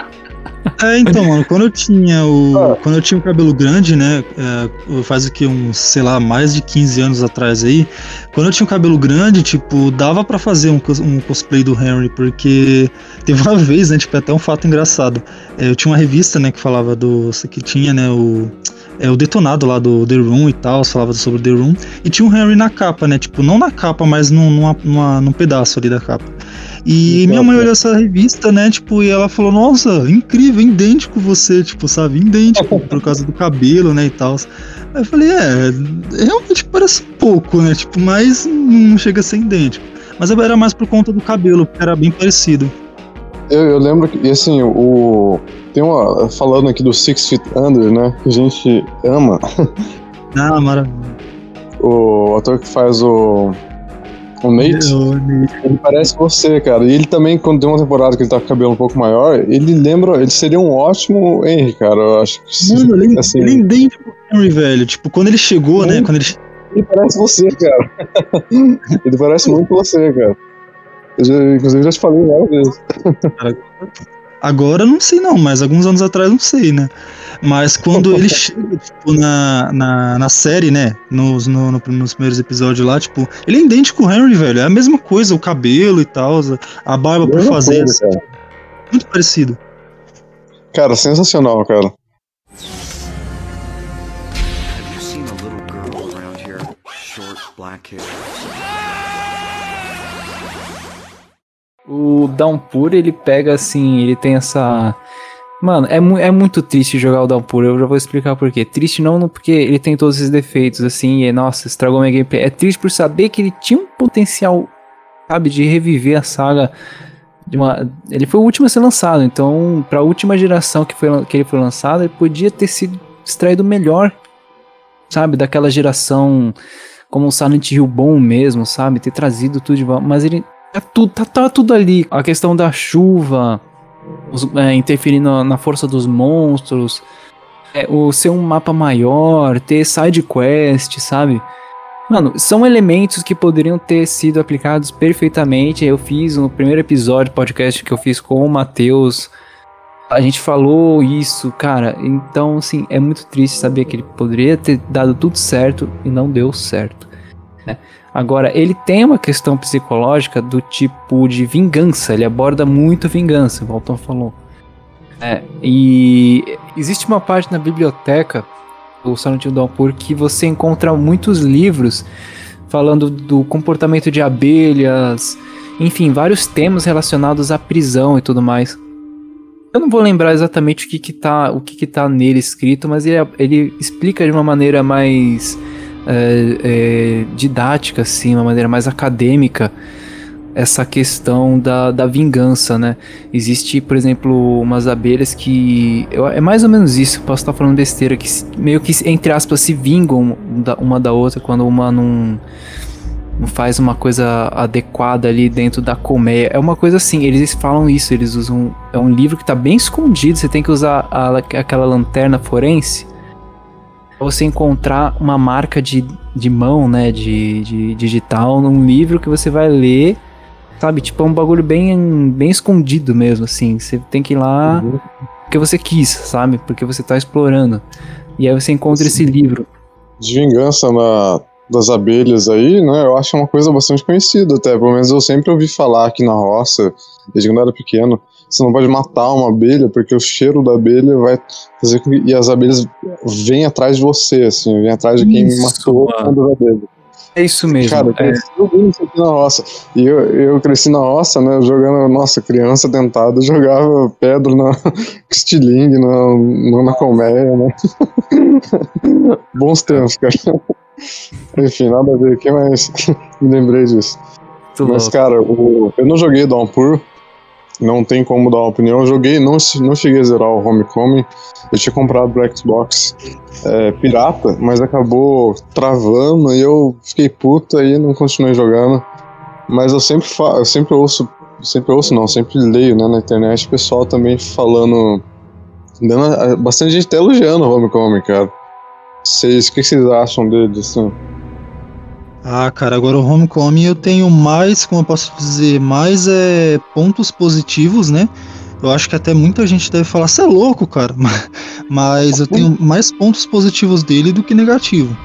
É, então, mano, quando eu tinha o. Ah. Quando eu tinha o cabelo grande, né? É, faz o que, uns, sei lá, mais de 15 anos atrás aí. Quando eu tinha o cabelo grande, tipo, dava para fazer um, um, cosplay do Henry, porque teve uma vez, né? Tipo, é até um fato engraçado. É, eu tinha uma revista, né, que falava do. que tinha, né, o. É, o detonado lá do The Room e tal, falava sobre o The Room, e tinha o Henry na capa, né? Tipo, não na capa, mas num, numa, numa, num pedaço ali da capa. E minha mãe olhou essa revista, né, tipo, e ela falou, nossa, incrível, idêntico você, tipo, sabe, idêntico, por causa do cabelo, né, e tal. Aí eu falei, é, realmente parece pouco, né, tipo, mas não chega a ser idêntico. Mas era mais por conta do cabelo, porque era bem parecido. Eu, eu lembro que, assim, o... Tem uma... Falando aqui do Six Feet Under, né, que a gente ama. Ah, maravilha. O ator que faz o o Nate, ele parece você, cara. E ele também, quando tem uma temporada que ele tá com o cabelo um pouco maior, ele lembra. Ele seria um ótimo Henry, cara. Eu acho que. Mano, ele, assim, ele é idêntico ao Henry, velho. Tipo, quando ele chegou, né? Quando ele... ele parece você, cara. ele parece muito você, cara. Eu já, inclusive, já te falei várias vezes. Agora não sei não, mas alguns anos atrás não sei, né? Mas quando ele chega, tipo, na, na, na série, né? Nos, no, no, nos primeiros episódios lá, tipo, ele é idêntico ao Henry, velho. É a mesma coisa, o cabelo e tal, a barba por fazer. Coisa, assim. Muito parecido. Cara, sensacional, cara. O Downpour, ele pega assim, ele tem essa Mano, é, mu é muito triste jogar o Downpour, eu já vou explicar por quê. Triste não porque ele tem todos esses defeitos, assim, e nossa, estragou minha gameplay. É triste por saber que ele tinha um potencial, sabe, de reviver a saga. De uma... Ele foi o último a ser lançado, então, pra última geração que, foi, que ele foi lançado, ele podia ter sido extraído melhor, sabe, daquela geração como o Silent Hill bom mesmo, sabe, ter trazido tudo de volta. Mas ele. Tá tudo, tá, tá tudo ali. A questão da chuva os, é, interferindo na força dos monstros, é, o ser um mapa maior, ter side quest, sabe? Mano, são elementos que poderiam ter sido aplicados perfeitamente. Eu fiz no primeiro episódio podcast que eu fiz com o Matheus. A gente falou isso, cara. Então, assim, é muito triste saber que ele poderia ter dado tudo certo e não deu certo. Né? Agora, ele tem uma questão psicológica do tipo de vingança, ele aborda muito vingança, o Walton falou. É, e existe uma parte na biblioteca do Silent Hill Downpour que você encontra muitos livros falando do comportamento de abelhas enfim, vários temas relacionados à prisão e tudo mais. Eu não vou lembrar exatamente o que que tá, o que que tá nele escrito, mas ele, ele explica de uma maneira mais é, é, didática, assim, uma maneira mais acadêmica, essa questão da, da vingança, né? Existe, por exemplo, umas abelhas que. Eu, é mais ou menos isso, posso estar falando besteira, que meio que, entre aspas, se vingam uma da outra quando uma não não faz uma coisa adequada ali dentro da colmeia. É uma coisa assim, eles falam isso, eles usam. É um livro que tá bem escondido, você tem que usar a, aquela lanterna forense você encontrar uma marca de, de mão, né? De, de digital num livro que você vai ler. Sabe, tipo, é um bagulho bem, bem escondido mesmo, assim. Você tem que ir lá uhum. porque você quis, sabe? Porque você tá explorando. E aí você encontra esse livro. De vingança na das abelhas aí, né, eu acho uma coisa bastante conhecida até, pelo menos eu sempre ouvi falar aqui na roça, desde quando eu era pequeno, você não pode matar uma abelha, porque o cheiro da abelha vai fazer com que, e as abelhas vêm atrás de você, assim, vêm atrás de quem isso, matou a abelha. É isso mesmo. Cara, eu cresci é. isso aqui na roça. E eu, eu cresci na roça, né? Jogando, nossa, criança tentada, jogava pedra na estilingue, na, na colmeia, né? Bons tempos, cara. Enfim, nada a ver aqui, mas me lembrei disso. Muito mas, louco. cara, o, eu não joguei Downpour, não tem como dar uma opinião. Eu joguei, não, não cheguei a zerar o Homecoming. Eu tinha comprado pro Xbox é, pirata, mas acabou travando e eu fiquei puta e não continuei jogando. Mas eu sempre, fa eu sempre ouço, sempre ouço não, sempre leio né, na internet o pessoal também falando. Dando, bastante gente até elogiando o Homecoming, cara. Vocês, o que vocês acham dele, assim? Ah, cara, agora o Homecoming eu tenho mais, como eu posso dizer, mais é, pontos positivos, né? Eu acho que até muita gente deve falar, você é louco, cara. Mas eu tenho mais pontos positivos dele do que negativo.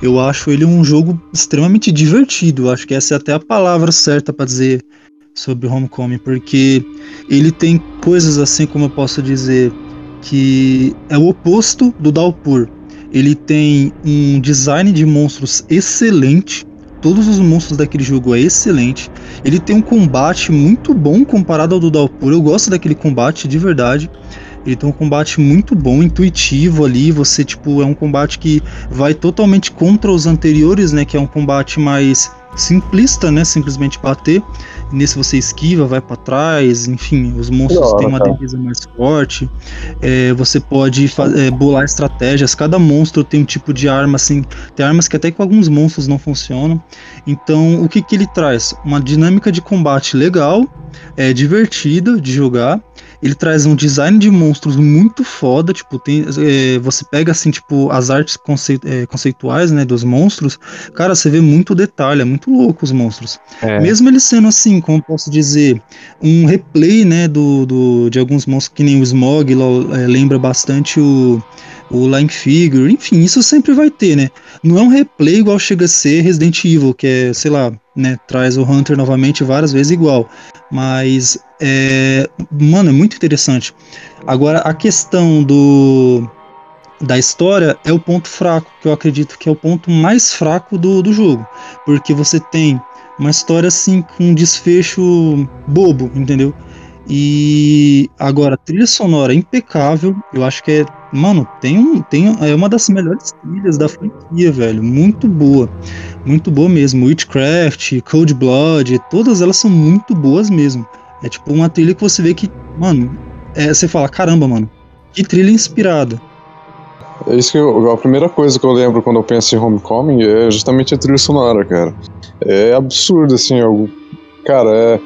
Eu acho ele um jogo extremamente divertido. Acho que essa é até a palavra certa para dizer sobre Homecoming, porque ele tem coisas assim, como eu posso dizer, que é o oposto do Dalpur. Ele tem um design de monstros excelente. Todos os monstros daquele jogo é excelente. Ele tem um combate muito bom comparado ao do Dalpur. Eu gosto daquele combate de verdade. Ele tem um combate muito bom, intuitivo ali. Você, tipo, é um combate que vai totalmente contra os anteriores, né? Que é um combate mais simplista, né? Simplesmente bater. Nesse você esquiva, vai para trás, enfim, os monstros têm uma defesa mais forte. É, você pode é, bolar estratégias. Cada monstro tem um tipo de arma, assim. Tem armas que até com alguns monstros não funcionam. Então, o que, que ele traz? Uma dinâmica de combate legal, é divertida de jogar ele traz um design de monstros muito foda, tipo, tem, é, você pega assim, tipo, as artes conce, é, conceituais, né, dos monstros, cara, você vê muito detalhe, é muito louco os monstros. É. Mesmo eles sendo assim, como posso dizer, um replay, né, do, do de alguns monstros que nem o Smog, é, lembra bastante o o Line Figure, enfim, isso sempre vai ter, né? Não é um replay igual chega a ser Resident Evil, que é, sei lá, né, traz o Hunter novamente várias vezes igual. Mas, é, mano, é muito interessante. Agora, a questão do da história é o ponto fraco, que eu acredito que é o ponto mais fraco do, do jogo. Porque você tem uma história assim com um desfecho bobo, entendeu? E agora, trilha sonora impecável. Eu acho que é. Mano, tem um. Tem, é uma das melhores trilhas da franquia, velho. Muito boa. Muito boa mesmo. Witchcraft, Cold Blood, todas elas são muito boas mesmo. É tipo uma trilha que você vê que, mano, é, você fala, caramba, mano, que trilha inspirada. É isso que eu, a primeira coisa que eu lembro quando eu penso em Homecoming é justamente a trilha sonora, cara. É absurdo, assim, eu, cara, é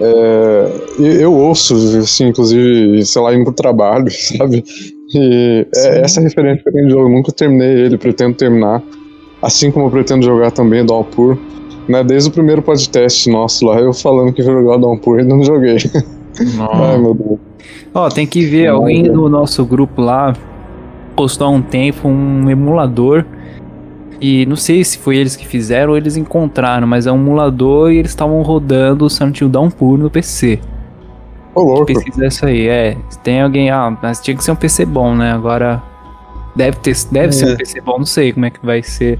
é, eu ouço, assim, inclusive, sei lá, indo pro trabalho, sabe? E é essa referência que eu tenho de jogo. Eu nunca terminei ele, pretendo terminar. Assim como eu pretendo jogar também Downpour. Né, desde o primeiro podcast nosso lá, eu falando que ia jogar Downpour e não joguei. Ai, meu Deus. Ó, tem que ver, alguém do nosso grupo lá postou há um tempo um emulador e não sei se foi eles que fizeram ou eles encontraram, mas é um emulador e eles estavam rodando o Silent Hill Downpour no PC. Ô, isso aí, é. Tem alguém, ah, mas tinha que ser um PC bom, né? Agora deve ter, deve é. ser um PC bom, não sei como é que vai ser.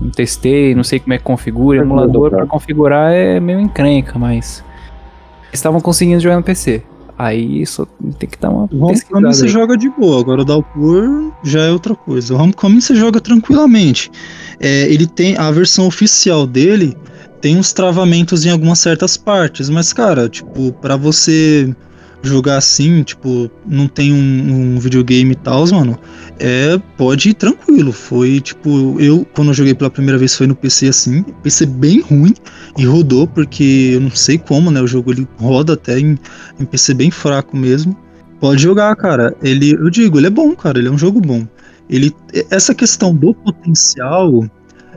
Não testei, não sei como é que configura. É emulador para configurar é meio encrenca, mas estavam conseguindo jogar no PC. Aí só tem que dar uma O Homecoming você joga de boa, agora o Downpour já é outra coisa. O Homecoming você joga tranquilamente. É, ele tem a versão oficial dele tem uns travamentos em algumas certas partes, mas cara, tipo, para você jogar assim, tipo, não tem um, um videogame e tal, mano, é, pode ir tranquilo. Foi, tipo, eu, quando eu joguei pela primeira vez, foi no PC assim, PC bem ruim, e rodou, porque eu não sei como, né, o jogo ele roda até em, em PC bem fraco mesmo. Pode jogar, cara. Ele, eu digo, ele é bom, cara, ele é um jogo bom. Ele, essa questão do potencial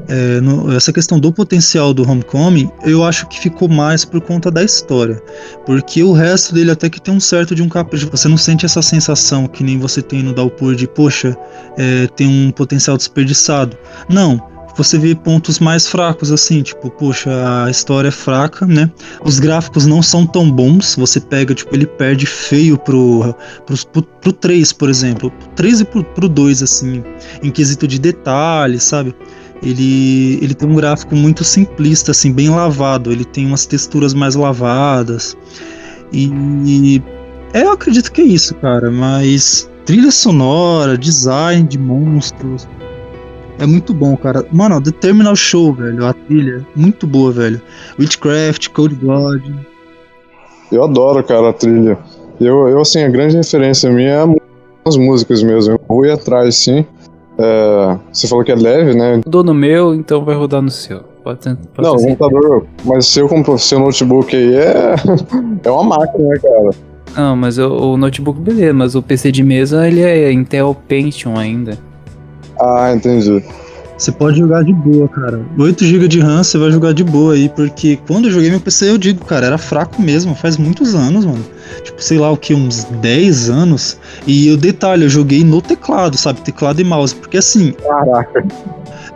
é, no, essa questão do potencial do Homecoming, eu acho que ficou mais por conta da história. Porque o resto dele até que tem um certo de um capricho. Você não sente essa sensação que nem você tem no Downpour de, poxa, é, tem um potencial desperdiçado. Não. Você vê pontos mais fracos, assim, tipo, poxa, a história é fraca, né? Os gráficos não são tão bons. Você pega, tipo, ele perde feio pro, pro, pro, pro 3, por exemplo. Pro 3 e pro, pro 2, assim, em quesito de detalhes, sabe? Ele, ele tem um gráfico muito simplista, assim, bem lavado. Ele tem umas texturas mais lavadas. E, e é, eu acredito que é isso, cara. Mas trilha sonora, design de monstros. É muito bom, cara. Mano, The Terminal Show, velho. A trilha, muito boa, velho. Witchcraft, Code God. Eu adoro, cara, a trilha. Eu, eu assim, a grande referência minha é as músicas mesmo. Eu vou ir atrás, sim. É, você falou que é leve, né? Rodou no meu, então vai rodar no seu. Pode, pode não, o computador, mas seu, seu notebook aí é, é uma máquina, né, cara? Não, mas o, o, notebook, beleza, mas o PC de mesa ele é Intel Pentium ainda. Ah, entendi. Você pode jogar de boa, cara. 8 GB de RAM você vai jogar de boa aí, porque quando eu joguei meu PC, eu digo, cara, era fraco mesmo, faz muitos anos, mano. Tipo, sei lá o que, uns 10 anos. E o detalhe, eu joguei no teclado, sabe? Teclado e mouse. Porque assim. Caraca.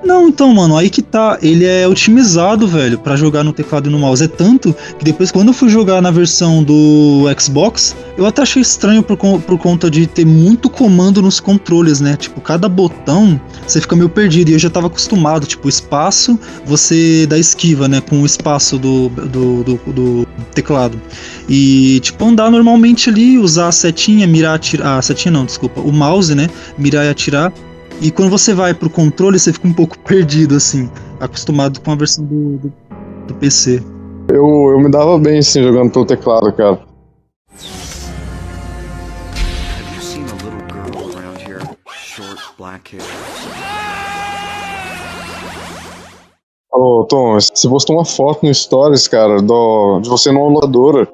Não, então, mano, aí que tá. Ele é otimizado, velho, para jogar no teclado e no mouse. É tanto que depois, quando eu fui jogar na versão do Xbox, eu até achei estranho por, por conta de ter muito comando nos controles, né? Tipo, cada botão você fica meio perdido. E eu já tava acostumado, tipo, espaço, você dá esquiva, né? Com o espaço do, do, do, do teclado. E, tipo, andar normalmente ali, usar a setinha, mirar, atirar. A setinha não, desculpa. O mouse, né? Mirar e atirar e quando você vai pro controle, você fica um pouco perdido, assim, acostumado com a versão do, do, do PC. Eu, eu me dava bem, assim, jogando pelo teclado, cara. Ô, Tom, você postou uma foto no Stories, cara, do, de você numa locadora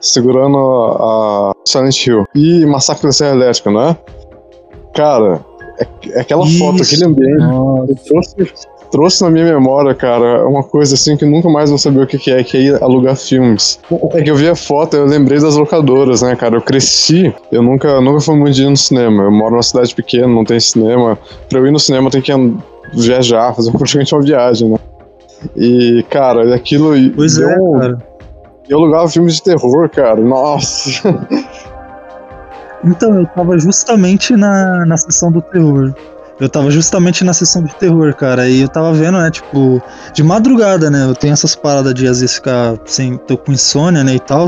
segurando a, a Silent Hill e Massacre da Serra Elétrica, né? Cara, aquela Isso. foto, aquele ambiente, trouxe, trouxe na minha memória, cara, uma coisa assim que nunca mais vou saber o que, é, que é ir alugar filmes. É que eu vi a foto, eu lembrei das locadoras, né, cara? Eu cresci, eu nunca, nunca fui muito de ir no cinema. Eu moro numa cidade pequena, não tem cinema. Pra eu ir no cinema, tem que viajar, fazer praticamente uma viagem, né? E, cara, aquilo. Pois é, cara. Eu alugava filmes de terror, cara. Nossa. Então, eu tava justamente na, na sessão do terror. Eu tava justamente na sessão de terror, cara. E eu tava vendo, né, tipo, de madrugada, né? Eu tenho essas paradas de às vezes ficar sem. tô com insônia, né, e tal.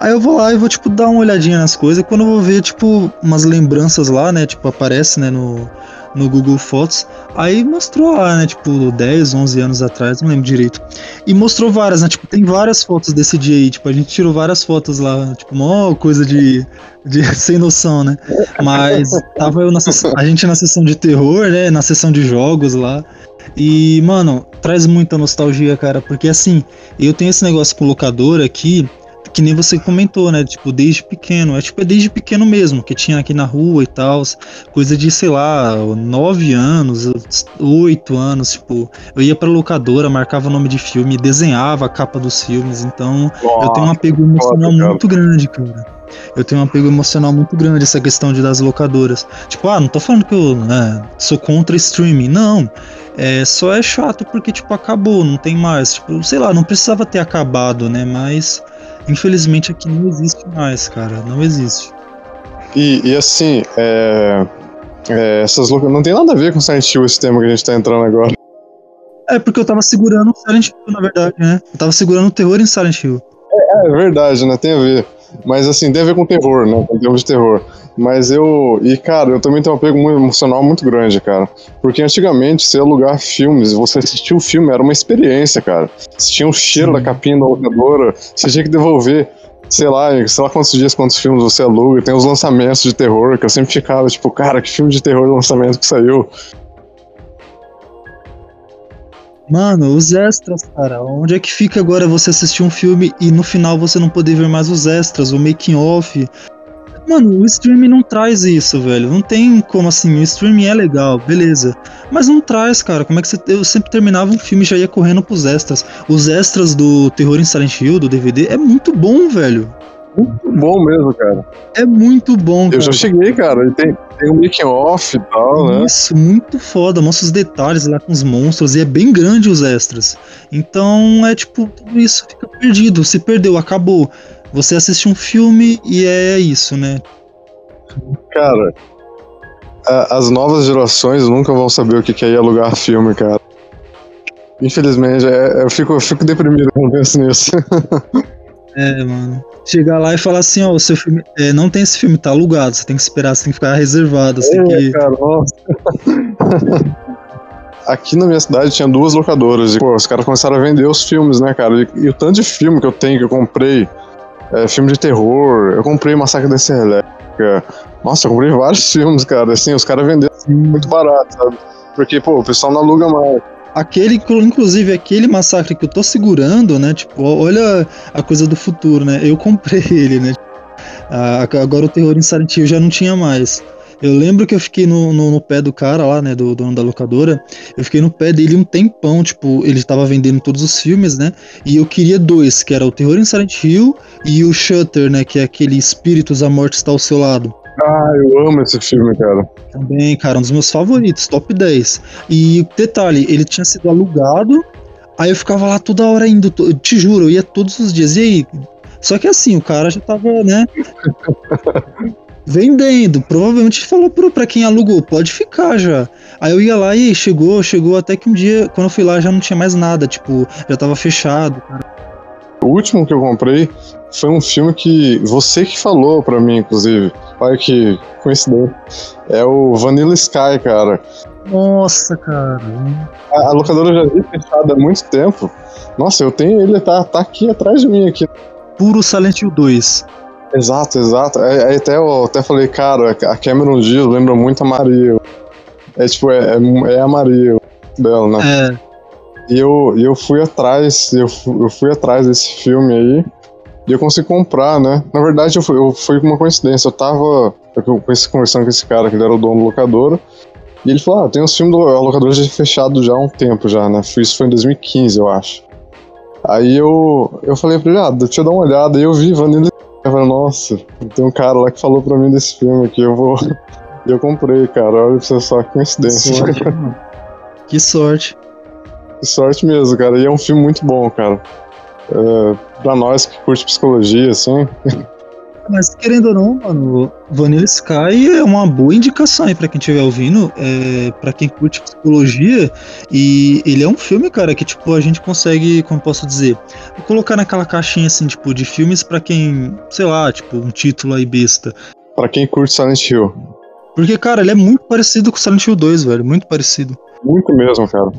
Aí eu vou lá e vou, tipo, dar uma olhadinha nas coisas. E quando eu vou ver, tipo, umas lembranças lá, né? Tipo, aparece, né, no, no Google Fotos. Aí mostrou lá, né? Tipo, 10, 11 anos atrás, não lembro direito. E mostrou várias, né? Tipo, tem várias fotos desse dia aí. Tipo, a gente tirou várias fotos lá. Tipo, mó coisa de, de sem noção, né? Mas tava eu na sessão, a gente na sessão de terror, né? Na sessão de jogos lá. E, mano, traz muita nostalgia, cara. Porque assim, eu tenho esse negócio com locador aqui que nem você comentou, né? Tipo, desde pequeno. É tipo, é desde pequeno mesmo, que tinha aqui na rua e tal. Coisa de, sei lá, nove anos, oito anos, tipo, eu ia pra locadora, marcava o nome de filme, desenhava a capa dos filmes. Então, Nossa, eu tenho um apego emocional foda, muito grande, cara. Eu tenho um apego emocional muito grande essa questão de das locadoras. Tipo, ah, não tô falando que eu né, sou contra streaming. Não. É, só é chato porque, tipo, acabou, não tem mais. Tipo, sei lá, não precisava ter acabado, né? Mas Infelizmente aqui não existe mais, cara. Não existe. E, e assim, é, é, essas loucas. Não tem nada a ver com Silent Hill esse tema que a gente tá entrando agora. É porque eu tava segurando o Silent Hill, na verdade, né? Eu tava segurando o terror em Silent Hill. É, é verdade, né? Tem a ver. Mas assim, tem a ver com terror, né? Com termos de terror. Mas eu. E, cara, eu também tenho um apego muito emocional muito grande, cara. Porque antigamente, você alugar filmes, você assistir o filme, era uma experiência, cara. Você tinha o cheiro da capinha da locadora, você tinha que devolver. Sei lá, sei lá quantos dias, quantos filmes você aluga, tem os lançamentos de terror, que eu sempre ficava, tipo, cara, que filme de terror lançamento que saiu. Mano, os extras, cara. Onde é que fica agora você assistir um filme e no final você não poder ver mais os extras, o making off? Mano, o streaming não traz isso, velho. Não tem como assim. O streaming é legal, beleza. Mas não traz, cara. Como é que você. Eu sempre terminava um filme e já ia correndo pros extras. Os extras do Terror em Silent Hill, do DVD, é muito bom, velho. Muito bom mesmo, cara. É muito bom, Eu cara. já cheguei, cara. E tem, tem um making off e tal, né? Isso, muito foda. Mostra os detalhes lá com os monstros e é bem grande os extras. Então é tipo, tudo isso fica perdido. Se perdeu, acabou. Você assiste um filme e é isso, né? Cara, a- as novas gerações nunca vão saber o que é ir alugar filme, cara. Infelizmente, é- eu, fico, eu fico deprimido quando penso nisso. É, mano. Chegar lá e falar assim, ó, o seu filme. é, não tem esse filme, tá alugado. Você tem que esperar, você tem que ficar reservado. Você tem que. É, cara, nossa. Aqui na minha cidade tinha duas locadoras e, pô, os caras começaram a vender os filmes, né, cara? E, e o tanto de filme que eu tenho, que eu comprei, é, filme de terror, eu comprei Massacre da Serra Elétrica. Nossa, eu comprei vários filmes, cara, assim, os caras venderam muito barato, sabe? Porque, pô, o pessoal não aluga mais. Aquele, inclusive, aquele massacre que eu tô segurando, né? Tipo, olha a coisa do futuro, né? Eu comprei ele, né? Ah, agora o terror em já não tinha mais. Eu lembro que eu fiquei no, no, no pé do cara lá, né? Do dono da locadora. Eu fiquei no pé dele um tempão, tipo, ele tava vendendo todos os filmes, né? E eu queria dois, que era o Terror em Silent Hill e o Shutter, né? Que é aquele Espíritos, a Morte está ao seu lado. Ah, eu amo esse filme, cara. Também, cara, um dos meus favoritos, top 10. E detalhe, ele tinha sido alugado, aí eu ficava lá toda hora indo, te juro, eu ia todos os dias. E aí? Só que assim, o cara já tava, né? vendendo. Provavelmente falou pro, pra quem alugou, pode ficar já. Aí eu ia lá e chegou, chegou até que um dia, quando eu fui lá, já não tinha mais nada, tipo, já tava fechado. O último que eu comprei foi um filme que você que falou pra mim, inclusive. Olha que coincidência. É o Vanilla Sky, cara. Nossa, cara. A, a locadora já vi fechada há muito tempo. Nossa, eu tenho ele, tá, tá aqui atrás de mim aqui. Puro Silent Hill 2. Exato, exato. Aí, aí até eu até falei, cara, a Cameron Diaz lembra muito a Maria. É tipo, é, é, é a Maria dela, né? É, E eu, eu fui atrás, eu fui, eu fui atrás desse filme aí. E eu consegui comprar, né? Na verdade, eu fui, eu fui com uma coincidência. Eu tava eu conversando com esse cara, que ele era o dono da locadora. E ele falou: Ah, tem uns filmes da locadora já fechado já há um tempo já, né? Isso foi em 2015, eu acho. Aí eu, eu falei pra ele: Ah, deixa eu dar uma olhada. E eu vi Vanilla. Falei: Nossa, tem um cara lá que falou pra mim desse filme aqui, eu vou. E eu comprei, cara. Olha pra você só que coincidência. sorte, mano. Que sorte. Que sorte mesmo, cara. E é um filme muito bom, cara. É, pra nós que curte psicologia, assim. Mas querendo ou não, mano, Vanilla Sky é uma boa indicação aí pra quem estiver ouvindo, é, para quem curte psicologia. E ele é um filme, cara, que tipo a gente consegue, como posso dizer, colocar naquela caixinha assim, tipo, de filmes pra quem, sei lá, tipo, um título aí besta. Pra quem curte Silent Hill. Porque, cara, ele é muito parecido com Silent Hill 2, velho, muito parecido. Muito mesmo, cara.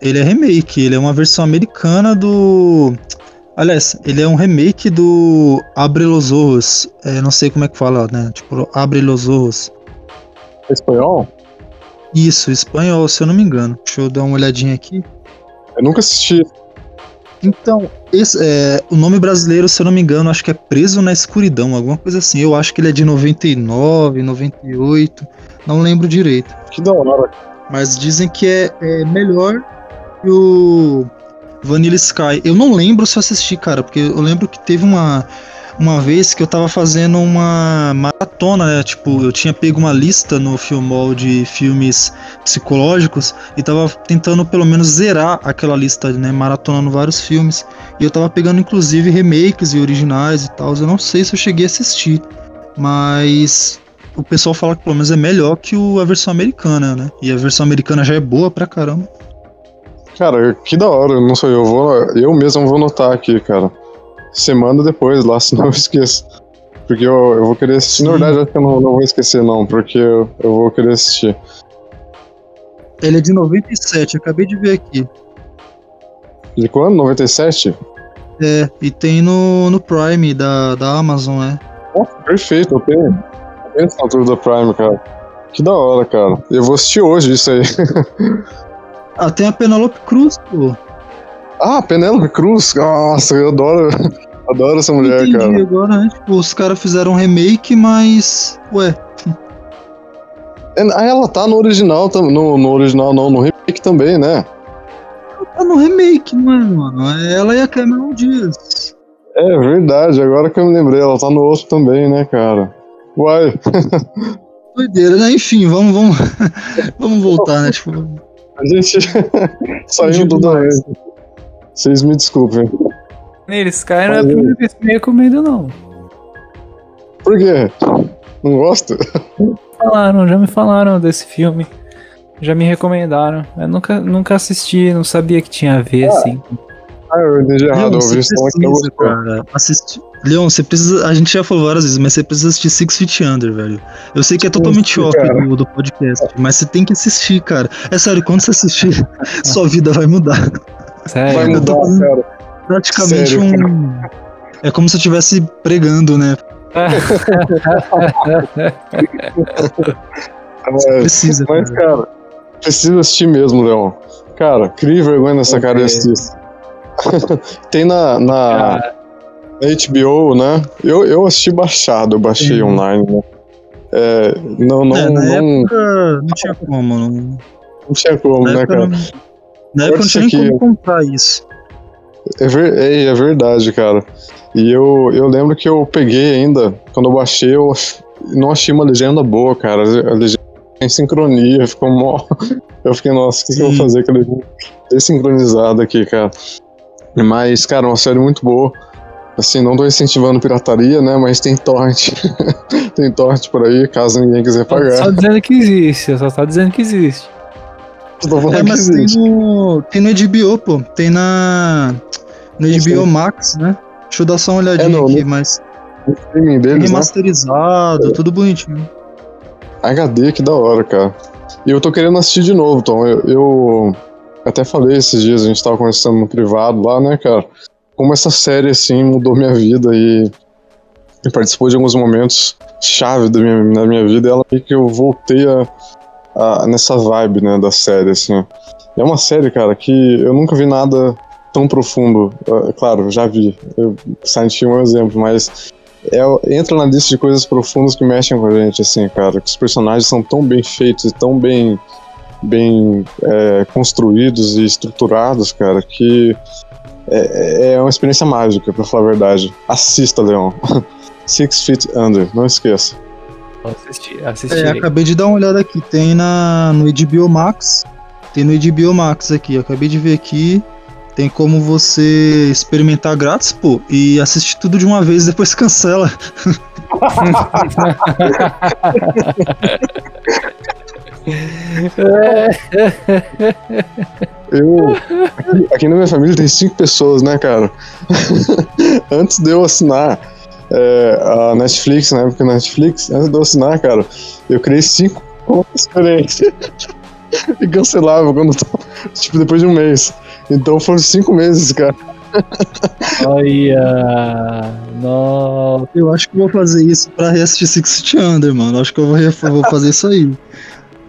Ele é remake, ele é uma versão americana do. Aliás, ele é um remake do Abre los Ojos. É, não sei como é que fala, né? Tipo, Abre los Ojos. Espanhol? Isso, espanhol, se eu não me engano. Deixa eu dar uma olhadinha aqui. Eu nunca assisti. Então, esse, é, o nome brasileiro, se eu não me engano, acho que é Preso na Escuridão, alguma coisa assim. Eu acho que ele é de 99, 98, não lembro direito. Que da hora. Mas dizem que é, é melhor que o Vanilla Sky. Eu não lembro se eu assisti, cara, porque eu lembro que teve uma, uma vez que eu tava fazendo uma maratona, né? Tipo, eu tinha pego uma lista no Filmol de filmes psicológicos e tava tentando pelo menos zerar aquela lista, né? Maratonando vários filmes. E eu tava pegando inclusive remakes e originais e tal. Eu não sei se eu cheguei a assistir, mas o pessoal fala que pelo menos é melhor que a versão americana, né? E a versão americana já é boa pra caramba. Cara, que da hora. Não sou eu. Vou, eu mesmo vou notar aqui, cara. semana depois lá, senão eu esqueço. Porque eu, eu vou querer assistir. Na Sim. verdade, eu acho que eu não, não vou esquecer, não, porque eu, eu vou querer assistir. Ele é de 97, acabei de ver aqui. De quando? 97? É, e tem no, no Prime da, da Amazon, é. Nossa, perfeito, eu tenho. Eu tenho assinatura da Prime, cara. Que da hora, cara. Eu vou assistir hoje isso aí. Ah, tem a Penelope Cruz, pô. ah, Penélope Cruz. Nossa, eu adoro. Adoro essa mulher, Entendi cara. agora, né? Tipo, os caras fizeram um remake, mas. Ué, Ah, ela tá no original, no, no original não, no remake também, né? tá no remake, não é, mano? É ela e a Cameron Diaz. É verdade, agora que eu me lembrei, ela tá no outro também, né, cara? Uai, Doideira, né? Enfim, vamos, vamos, vamos voltar, né? Tipo, a gente saiu mais. vez. Vocês me desculpem. Eles caem não é a primeira vez que me recomendo, não. Por quê? Não gosta? Falaram, já me falaram desse filme. Já me recomendaram. Eu nunca, nunca assisti, não sabia que tinha a ver, assim. Ah, eu entendi errado, Leon, eu você ouvi isso que eu precisa, gostou. cara, assistir. Leon, você precisa. A gente já falou várias vezes, mas você precisa assistir Six Feet Under, velho. Eu sei que é totalmente off cara. do, do podcast, mas você tem que assistir, cara. É sério, quando você assistir, sua vida vai mudar. Sério. Vai mudar, cara. Praticamente Sério, um. É como se eu estivesse pregando, né? É, Precisa, Mas, cara. cara, precisa assistir mesmo, Leon. Cara, crie vergonha nessa cara e Ok. assista. Tem na, na, na HBO, né? Eu, eu assisti baixado, eu baixei Uhum. online, né? É, não, não, É, na não, época não tinha como, não. não tinha como, Na né, época, cara? não, na época não tinha ser como comprar isso. É, ver- é, é verdade, cara. E eu, eu lembro que eu peguei ainda, quando eu baixei, eu não achei uma legenda boa, cara. A legenda em sincronia, ficou mó. Eu fiquei, nossa, o que, que eu vou fazer com a legenda desincronizada aqui, cara? Mas, cara, uma série muito boa. Assim, não tô incentivando pirataria, né? Mas tem torrent. tem torrent por aí, caso ninguém quiser só pagar. dizendo que existe, só tá dizendo que existe. Eu tô falando É, que mas tem existe. no, tem no HBO, pô. Tem na. No Sim. HBO Max, né? Deixa eu dar só uma olhadinha É, no- aqui, no- mas O streaming deles, né? remasterizado, tudo bonitinho. HD, que da hora, cara. E eu tô querendo assistir de novo, Tom. Eu, eu até falei esses dias, a gente tava conversando no privado lá, né, cara? Como essa série, assim, mudou minha vida e, e participou de alguns momentos chave da minha, na minha vida. Ela meio que eu voltei a, a- nessa vibe, né, da série, assim. É uma série, cara, que eu nunca vi nada tão profundo. Ah, claro, já vi. Eu, Silent Hill é um exemplo, mas é, entra na lista de coisas profundas que mexem com a gente, assim, cara. Que os personagens são tão bem feitos e tão bem, bem é, construídos e estruturados, cara, que é, é uma experiência mágica, pra falar a verdade. Assista, Leon. Six Feet Under, não esqueça. Vou assistir, É, acabei de dar uma olhada aqui. Tem na, no HBO Max. Tem no HBO Max aqui. Acabei de ver aqui. Tem como você experimentar grátis, pô, e assistir tudo de uma vez e depois cancela. Eu. Aqui, aqui na minha família tem cinco pessoas, né, cara? antes de eu assinar é, a Netflix, na época da Netflix, antes de eu assinar, cara, eu criei cinco contas diferentes. e cancelava quando tipo, depois de um mês. Então foram cinco meses, cara. Olha. Nossa. Eu acho que eu vou fazer isso pra reassistir Six Under, mano. Eu acho que eu vou, vou fazer isso aí.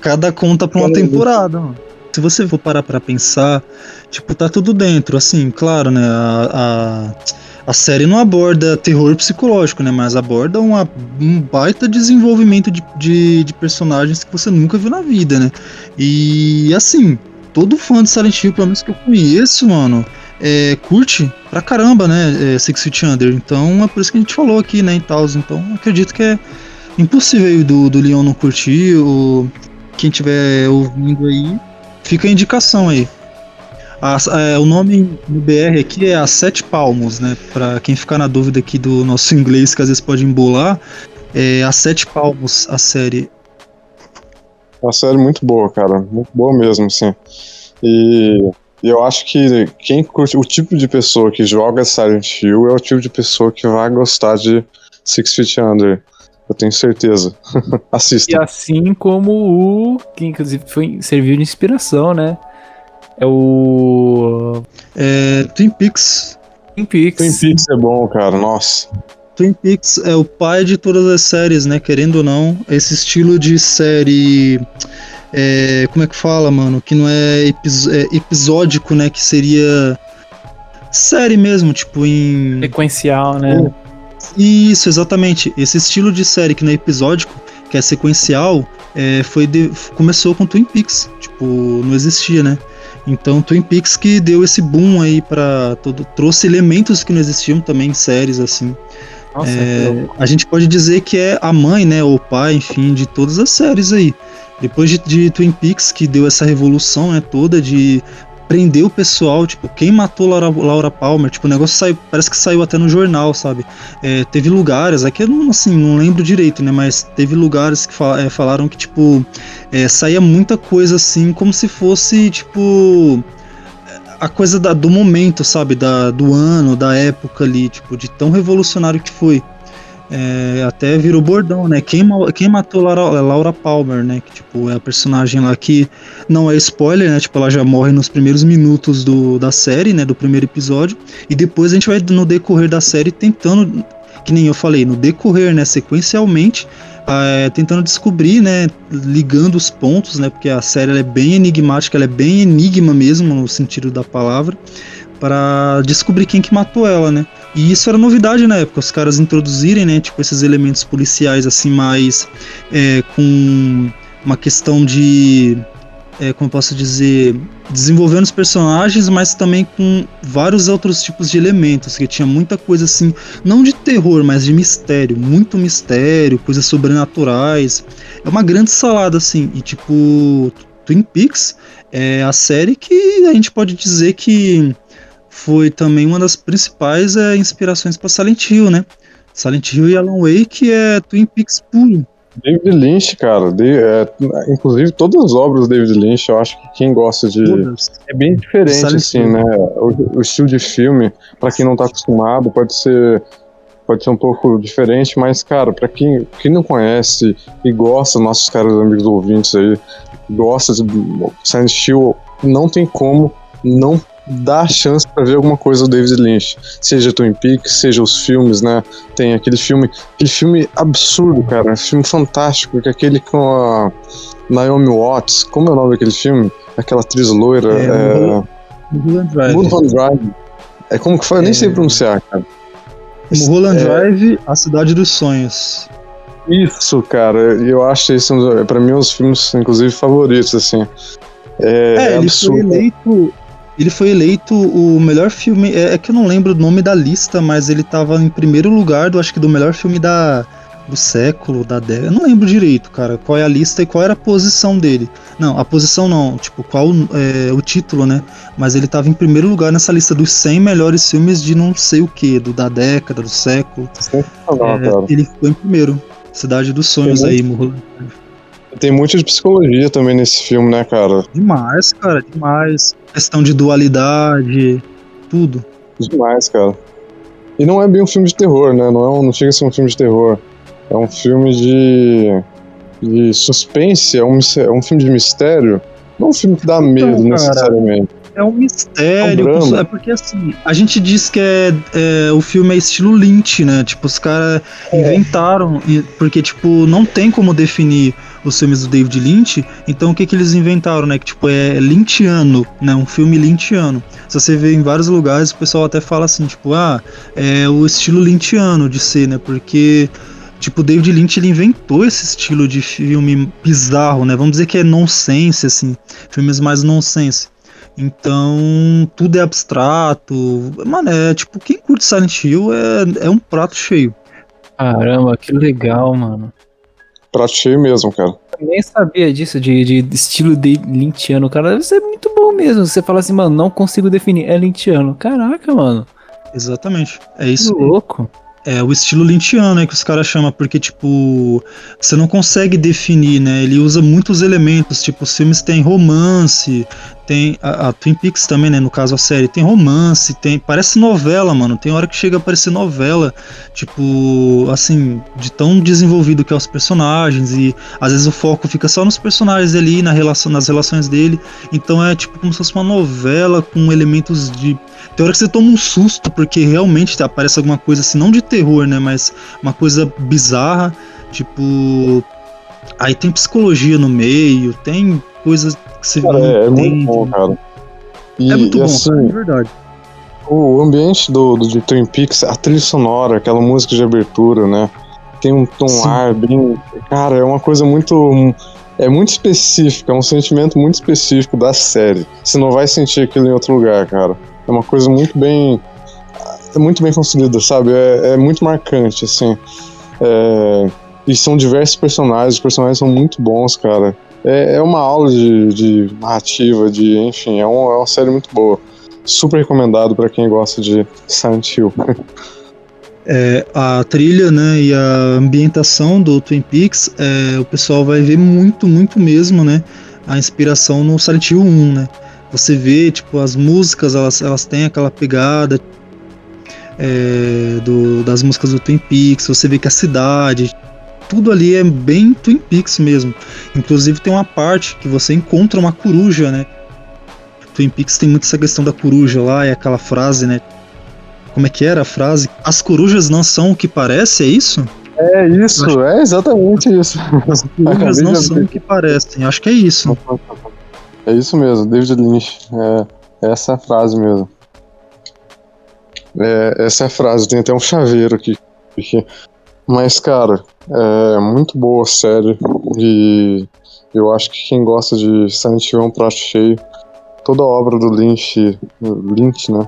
Cada conta pra uma temporada, mano. Se você for parar pra pensar, tipo, tá tudo dentro. Assim, claro, né? A, a, a série não aborda terror psicológico, né? Mas aborda uma, um baita desenvolvimento de, de, de personagens que você nunca viu na vida, né? E assim, todo fã de Silent Hill, pelo menos que eu conheço, mano, é, curte pra caramba, né? É, Six Feet Under. Então é por isso que a gente falou aqui, né? E tal. Então acredito que é impossível aí do, do Leon não curtir. Ou quem tiver ouvindo aí, fica a indicação aí. As- é, o nome no BR aqui é a Sete Palmos, né? Pra quem ficar na dúvida aqui do nosso inglês, que às vezes pode embolar, é a Sete Palmos, a série. Uma série muito boa, cara. Muito boa mesmo. E, E eu acho que quem curte, o tipo de pessoa que joga Silent Hill é o tipo de pessoa que vai gostar de Six Feet Under. Eu tenho certeza. Assista. E assim como o. Que inclusive foi, serviu de inspiração, né? É o. É, Twin Peaks. Twin Peaks. Twin Peaks é bom, cara. Nossa. Twin Peaks é o pai de todas as séries, né? Querendo ou não, esse estilo de série. É, como é que fala, mano? Que não é, episo- é episódico, né? Que seria série mesmo, tipo em. Sequencial, né? Isso, exatamente. Esse estilo de série que não é episódico, que é sequencial, é, foi de- começou com Twin Peaks. Tipo, não existia, né? Então, Twin Peaks que deu esse boom aí para todo, trouxe elementos que não existiam também em séries assim. Nossa, É, a gente pode dizer que é a mãe, né, ou o pai, enfim, de todas as séries aí. Depois de, de Twin Peaks, que deu essa revolução, né, toda de prender o pessoal, tipo, quem matou Laura, Laura Palmer, tipo, o negócio saiu, parece que saiu até no jornal, sabe? É, teve lugares, aqui eu não, assim, não lembro direito, né, mas teve lugares que fal- é, falaram que, tipo, é, saía muita coisa assim, como se fosse, tipo, a coisa da- do momento, sabe? Da, do ano, da época ali, tipo, de tão revolucionário que foi. É, até virou bordão, né? Quem, quem matou Laura, Laura Palmer, né? Que, tipo, é a personagem lá que não é spoiler, né? Tipo, ela já morre nos primeiros minutos do, da série, né? Do primeiro episódio. E depois a gente vai, no decorrer da série, tentando, que nem eu falei, no decorrer, né? Sequencialmente, é, tentando descobrir, né? Ligando os pontos, né? Porque a série é bem enigmática, ela é bem enigma mesmo, no sentido da palavra, para descobrir quem que matou ela, né? E isso era novidade na época, os caras introduzirem, né, tipo, esses elementos policiais, assim, mais é, com uma questão de, é, como posso dizer, desenvolvendo os personagens, mas também com vários outros tipos de elementos, que tinha muita coisa, assim, não de terror, mas de mistério, muito mistério, coisas sobrenaturais. É uma grande salada, assim, e tipo, Twin Peaks é a série que a gente pode dizer que foi também uma das principais é, inspirações para Silent Hill, né? Silent Hill e Alan Wake é Twin Peaks puro. David Lynch, cara. de- é, inclusive, todas as obras do David Lynch, eu acho que quem gosta de. Todas. É bem diferente, Silent assim, Hill. né? O, o estilo de filme, pra quem não tá acostumado, pode ser. Pode ser um pouco diferente, mas, cara, pra quem, quem não conhece e gosta, nossos caros amigos ouvintes aí, gosta de Silent Hill, não tem como não dar chance pra ver alguma coisa do David Lynch. Seja Twin Peaks, seja os filmes, né? Tem aquele filme, aquele filme absurdo, cara, um filme fantástico, que é aquele com a Naomi Watts. Como é o nome daquele filme? Aquela atriz loira. É, É, Mulholland Drive. Mulholland Drive. É como que foi? Eu nem É. sei pronunciar, cara. Mulholland É. Drive, A Cidade dos Sonhos. Isso, cara. E eu acho esse, um dos- pra mim, um dos filmes, inclusive, favoritos, assim. É, É, é ele absurdo. foi eleito. Ele foi eleito o melhor filme. É, é que eu não lembro o nome da lista, mas ele tava em primeiro lugar do acho que do melhor filme da, do século, da década. Eu não lembro direito, cara, qual é a lista e qual era a posição dele. Não, a posição não, tipo, qual é o título, né? Mas ele tava em primeiro lugar nessa lista dos 100 melhores filmes de não sei o que, do da década, do século. Sensacional, É, ele ficou em primeiro. Cidade dos Sonhos aí, Mulholland. Tem muito de psicologia também nesse filme, né, cara? Demais, cara, demais. Questão de dualidade, tudo. Demais, cara. E não é bem um filme de terror, né? Não, é um, não chega a ser um filme de terror. É um filme de, de suspense, é um, é um filme de mistério. Não é um filme que dá medo, cara. necessariamente. É um mistério. É um é porque assim, a gente diz que é, é, o filme é estilo Lynch, né? Tipo, os caras inventaram, e- porque, tipo, não tem como definir os filmes do David Lynch, então o que que eles inventaram, né? Que, tipo, é lynchiano, né? Um filme lynchiano. Se você vê em vários lugares, o pessoal até fala assim, tipo, ah, é o estilo lynchiano de ser, né? Porque... Tipo, o David Lynch ele inventou esse estilo de filme bizarro, né? Vamos dizer que é nonsense, assim. Filmes mais nonsense. Então, tudo é abstrato. Mano, é tipo, quem curte Silent Hill é, é um prato cheio. Caramba, que legal, mano. Prato cheio mesmo, cara. Eu nem sabia disso, de, de estilo de lintiano. Cara, deve ser muito bom mesmo. Você fala assim, mano, não consigo definir. É lintiano. Caraca, mano. Exatamente. É Que isso. louco. É o estilo lynchiano, né, que os caras chamam, porque, tipo, você não consegue definir, né? Ele usa muitos elementos, tipo, os filmes têm romance, tem a, a, Twin Peaks também, né? No caso a série, tem romance, tem. Parece novela, mano. Tem hora que chega a parecer novela. Tipo, assim, de tão desenvolvido que é os personagens. E às vezes o foco fica só nos personagens ali, na relação, nas relações dele. Então é tipo como se fosse uma novela com elementos de. Tem hora que você toma um susto, porque realmente aparece alguma coisa assim, não de terror, né? Mas uma coisa bizarra. Tipo. Aí tem psicologia no meio, tem coisas você cara, é, muito bom, cara. E, é muito bom, assim, cara, é verdade. O ambiente do, do de Twin Peaks, a trilha sonora, aquela música de abertura, né? Tem um tom Sim. ar bem. Cara, é uma coisa muito. É muito específica, é um sentimento muito específico da série. Você não vai sentir aquilo em outro lugar, cara. É uma coisa muito bem. É muito bem construída, sabe? É, é muito marcante, assim. É, e são diversos personagens, os personagens são muito bons, cara é, é uma aula de, de narrativa, de enfim, é, um, é uma série muito boa. Super recomendado para quem gosta de Silent Hill. É, a trilha né, e a ambientação do Twin Peaks, é, o pessoal vai ver muito, muito mesmo, né? A inspiração no Silent Hill 1, né? Você vê, tipo, as músicas, elas, elas têm aquela pegada é, do, das músicas do Twin Peaks, você vê que a cidade tudo ali é bem Twin Peaks mesmo. Inclusive tem uma parte que você encontra uma coruja, né? Twin Peaks tem muito essa questão da coruja lá, e aquela frase, né? Como é que era a frase? As corujas não são o que parece, é isso? É isso, acho... é exatamente isso. As corujas não são o que parecem, acho que é isso. É isso mesmo, David Lynch. É, essa é a frase mesmo. É, essa é a frase, tem até um chaveiro aqui. Mas, cara, é muito boa a série e eu acho que quem gosta de Silent Hill é um prato cheio. Toda a obra do Lynch, Lynch, né?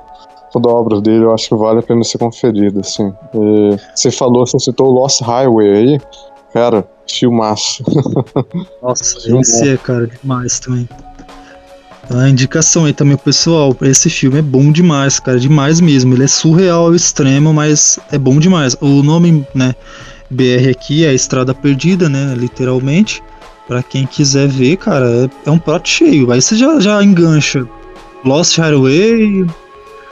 Toda a obra dele eu acho que vale a pena ser conferida, assim. E você falou, você citou o Lost Highway aí, cara, filmaço. Nossa, esse é, cara, demais também. A indicação aí também, pessoal, esse filme é bom demais, cara, demais mesmo. Ele é surreal ao extremo, mas é bom demais. O nome, né, BR aqui é Estrada Perdida, né, literalmente. Para quem quiser ver, cara, é, é, um prato cheio. Aí você já, já engancha Lost Highway,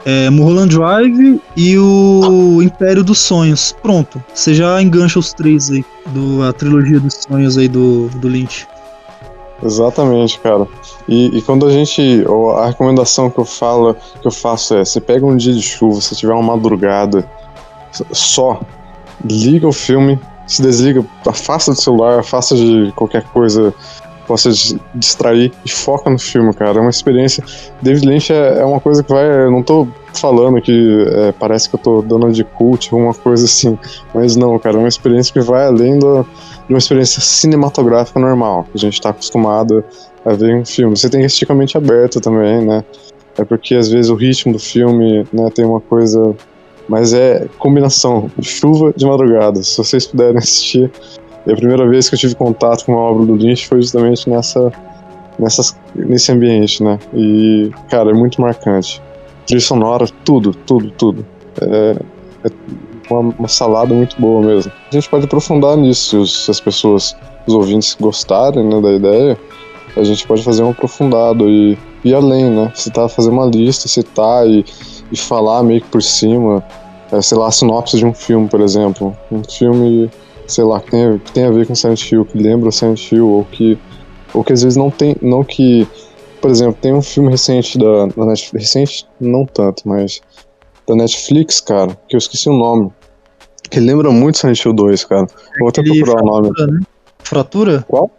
é, Mulholland Drive e o Império dos Sonhos. Pronto, você já engancha os três aí, do, a trilogia dos sonhos aí do, do Lynch. Exatamente, cara. E, e, quando a gente. A recomendação que eu falo, que eu faço é: você pega um dia de chuva, se tiver uma madrugada, só liga o filme, se desliga, afasta do celular, afasta de qualquer coisa que possa distrair e foca no filme, cara. É uma experiência. David Lynch é, é uma coisa que vai. Eu não tô falando que é, parece que eu tô dando de cult, alguma coisa assim. Mas não, cara, é uma experiência que vai além do de uma experiência cinematográfica normal, que a gente está acostumado a ver em um filme. Você tem que assistir com a mente aberta também, né? É porque às vezes o ritmo do filme né, tem uma coisa. Mas é combinação chuva de madrugada. Se vocês puderem assistir. E a primeira vez que eu tive contato com uma obra do Lynch foi justamente nessa, nessas, nesse ambiente, né? E, cara, é muito marcante. Trilha sonora, tudo, tudo, tudo. É, é uma, uma, salada muito boa mesmo. A gente pode aprofundar nisso se as pessoas, os ouvintes gostarem né, da ideia. A gente pode fazer um aprofundado e ir além, né? Citar, fazer uma lista, citar e, e falar meio que por cima, é, sei lá, a sinopse de um filme, por exemplo. Um filme, sei lá, que tem, que tem a ver com Silent Hill, que lembra Silent Hill, ou que, ou que às vezes não tem, não que por exemplo, tem um filme recente da, da Netflix, recente não tanto, mas da Netflix, cara, que eu esqueci o nome, que lembra muito Silent Hill 2, cara. Vou até procurar o nome. Né? Fratura? Qual?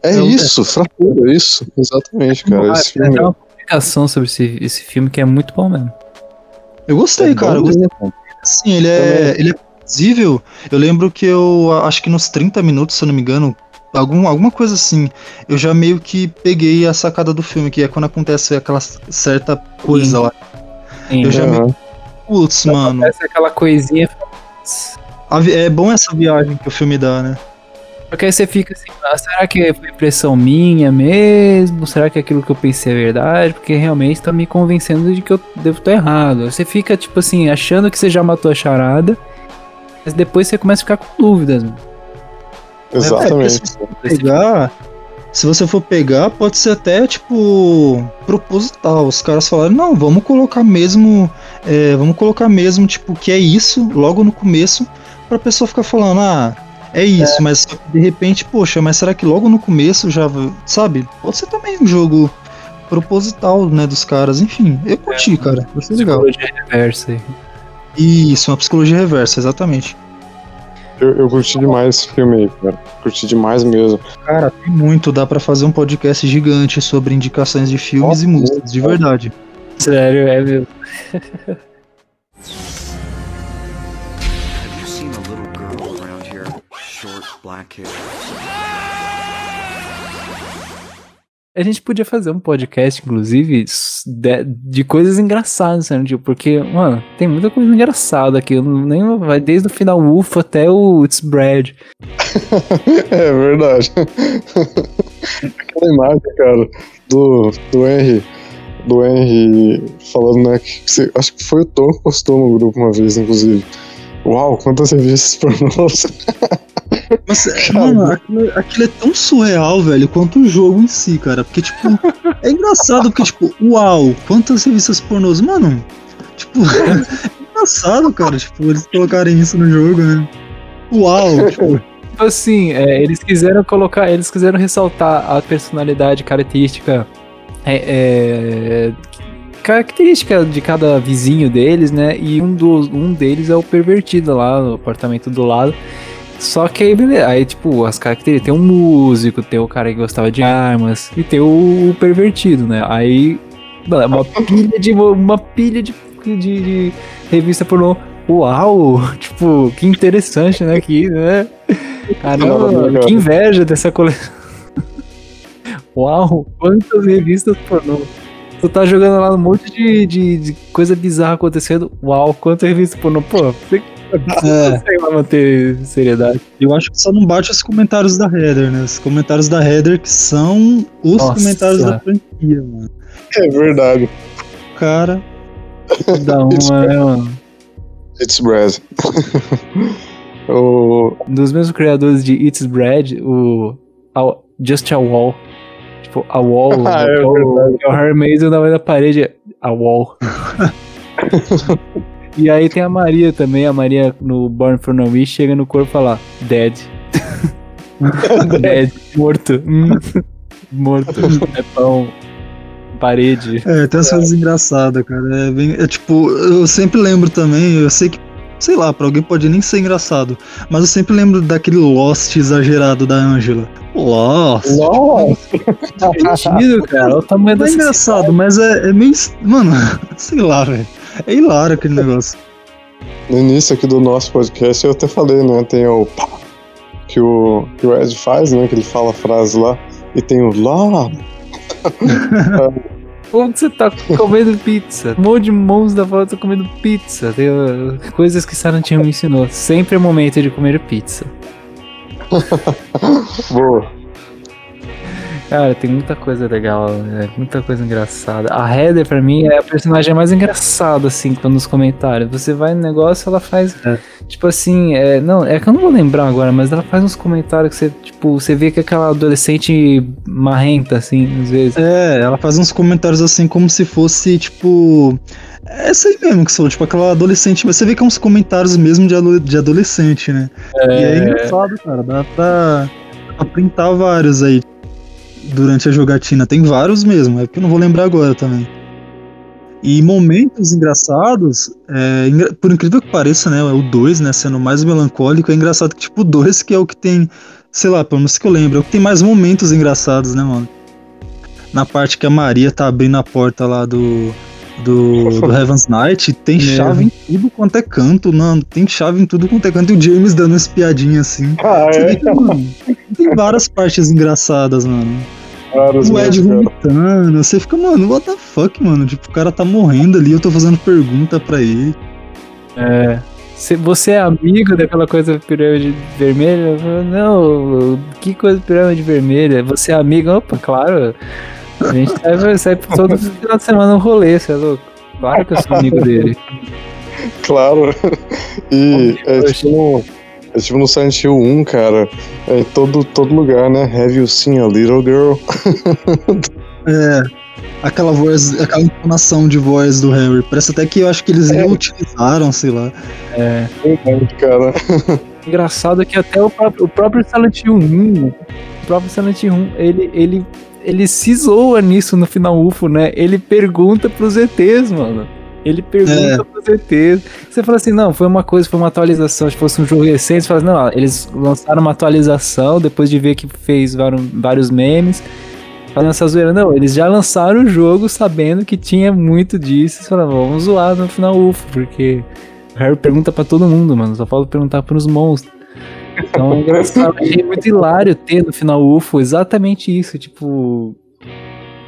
É, é isso, Fratura, isso. Exatamente, cara. esse filme... Tem uma publicação sobre esse, esse filme que é muito bom mesmo. Eu gostei, é cara. Eu gostei. Sim, ele é, ele é visível. Eu lembro que eu acho que nos 30 minutos, se eu não me engano, algum, alguma coisa assim, eu já meio que peguei a sacada do filme, que é quando acontece aquela certa coisa Sim. lá. Sim. Eu já uhum. meio. Putz, mano. Acontece aquela coisinha é bom essa viagem que o filme dá, né? Porque aí você fica assim, ah, será que foi impressão minha mesmo? Será que aquilo que eu pensei é verdade? Porque realmente tá me convencendo de que eu devo estar errado. Você fica, tipo assim, achando que você já matou a charada, mas depois você começa a ficar com dúvidas. Mano. Exatamente. É, pegar, se você for pegar, pode ser até, tipo, proposital. Os caras falaram, não, vamos colocar mesmo. É, vamos colocar mesmo, tipo, que é isso, logo no começo, pra pessoa ficar falando, ah, é isso, é. mas de repente, poxa, mas será que logo no começo já. Sabe? Pode ser também um jogo proposital, né, dos caras. Enfim, eu curti, é, cara. Gostei legal. Psicologia reversa. Isso, uma psicologia reversa, exatamente. Eu, eu curti demais esse filme aí, cara. Curti demais mesmo. Cara, tem muito. Dá para fazer um podcast gigante sobre indicações de filmes Nossa, e músicas, de verdade. Sério, é mesmo. black hair. A gente podia fazer um podcast, inclusive, de, de coisas engraçadas, né? Tipo, porque, mano, tem muita coisa engraçada aqui. Nem vai desde o final UFO até o It's Bread. é verdade. Aquela imagem, cara, do, do Henry. Do Henry falando, né? Que, acho que foi o Tom que postou no grupo uma vez, inclusive. Uau, quantas revistas pornôs. Mas, mano, aquilo, aquilo, é tão surreal, velho, quanto o jogo em si, cara. Porque, tipo, é engraçado, porque, tipo, uau, quantas revistas pornôs, mano. Tipo, é engraçado, cara, tipo, eles colocarem isso no jogo, né? Uau, tipo. Assim, é, eles quiseram colocar, eles quiseram ressaltar a personalidade característica é, é, característica de cada vizinho deles, né? E um, dos, um deles é o pervertido lá no apartamento do lado. Só que aí, beleza. Aí, tipo, as características. Tem um músico, tem o cara que gostava de armas e tem o, pervertido, né? Aí. Uma pilha de. Uma pilha de, de, de revista pornô. Uau! Tipo, que interessante, né? Que, né? Caramba, que inveja dessa coleção. Uau! Quantas revistas pornô. Tu tá jogando lá um monte de, de, de coisa bizarra acontecendo. Uau, quantas revistas pornô. Pô, você é. consegue manter seriedade. Eu acho que só não bate os comentários da Heather, né? Os comentários da Heather que são os Nossa. comentários da franquia, mano. É verdade. Cara. Dá uma, né, mano? It's Bread. o... Dos mesmos criadores de It's Bread, o Just a Wall. Tipo, a Wall. ah, é, o, é o Harry Mason na parede. A Wall. E aí tem a Maria também, a Maria no Born for No Wish chega no corpo e fala, dead. dead, morto. Hum. morto. É pão. Parede. É, tem umas coisas engraçadas, cara. É, bem, é tipo, eu sempre lembro também, eu sei que sei lá, pra alguém pode nem ser engraçado. Mas eu sempre lembro daquele Lost exagerado da Angela. Lost. Lost. Sentido, cara. O tamanho é engraçado, mas é, é meio. Mano, sei lá, velho. É hilário aquele negócio. No início aqui do nosso podcast eu até falei, né? Tem o que o, que o Ed faz, né? Que ele fala a frase lá. E tem o lá. Onde você tá comendo pizza? Um monte de mãos da volta comendo pizza. Tem uh, coisas que Sarantinho me ensinou. Sempre é momento de comer pizza. Boa. Cara, tem muita coisa legal, né? muita coisa engraçada. A Heather, pra mim, é a personagem mais engraçada, assim, quando nos comentários. Você vai no negócio, ela faz. É. Tipo assim, é, não, é que eu não vou lembrar agora, mas ela faz uns comentários que você, tipo, você vê que é aquela adolescente marrenta, assim, às vezes. É, ela faz uns comentários assim como se fosse, tipo. É essa aí mesmo que são, tipo, aquela adolescente. Mas você vê que é uns comentários mesmo de, de adolescente, né? É... E é engraçado, cara. Dá pra, pra printar vários aí durante a jogatina. Tem vários mesmo, é porque eu não vou lembrar agora também. E momentos engraçados, é, por incrível que pareça, né? O 2, né? Sendo mais melancólico, é engraçado que, tipo, o 2 que é o que tem, sei lá, pelo menos que eu lembro, é o que tem mais momentos engraçados, né, mano? Na parte que a Maria tá abrindo a porta lá do, do, do Heaven's Night, tem chave em tudo quanto é canto, não, tem chave em tudo quanto é canto, e o James dando uma espiadinha assim. Ah, é? mano, tem várias partes engraçadas, mano. Vários o Ed vomitando, você fica, mano, what the fuck, mano? Tipo, o cara tá morrendo ali, eu tô fazendo pergunta pra ele. É. Você é amigo daquela coisa pirâmide vermelha? Não, que coisa pirâmide vermelha? Você é amigo? Opa, claro. A gente sai, sai todo final de semana um rolê, você é louco. Claro que eu sou amigo dele. Claro. E é, tipo, É tipo no Silent Hill 1, cara. É em todo, todo lugar, né? Have you seen a little girl? É. Aquela voz, aquela entonação de voz do Harry. Parece até que eu acho que eles É. reutilizaram, sei lá. É. Verdade, cara. Engraçado que até o próprio, o próprio Silent Hill 1, o próprio Silent Hill 1, ele, ele, ele se zoa nisso no final UFO, né? Ele pergunta pros ETs, mano. Ele pergunta É. pros ETs. Você fala assim, não, foi uma coisa, foi uma atualização, se fosse um jogo recente, você fala assim, não, ó, eles lançaram uma atualização depois de ver que fez vários, vários memes. Fazendo essa zoeira, não, eles já lançaram o jogo sabendo que tinha muito disso. Você fala, vamos zoar no final UFO, porque o Harry pergunta pra todo mundo, mano. Só falta perguntar pros monstros. Então é engraçado. Achei muito hilário ter no final UFO exatamente isso. Tipo.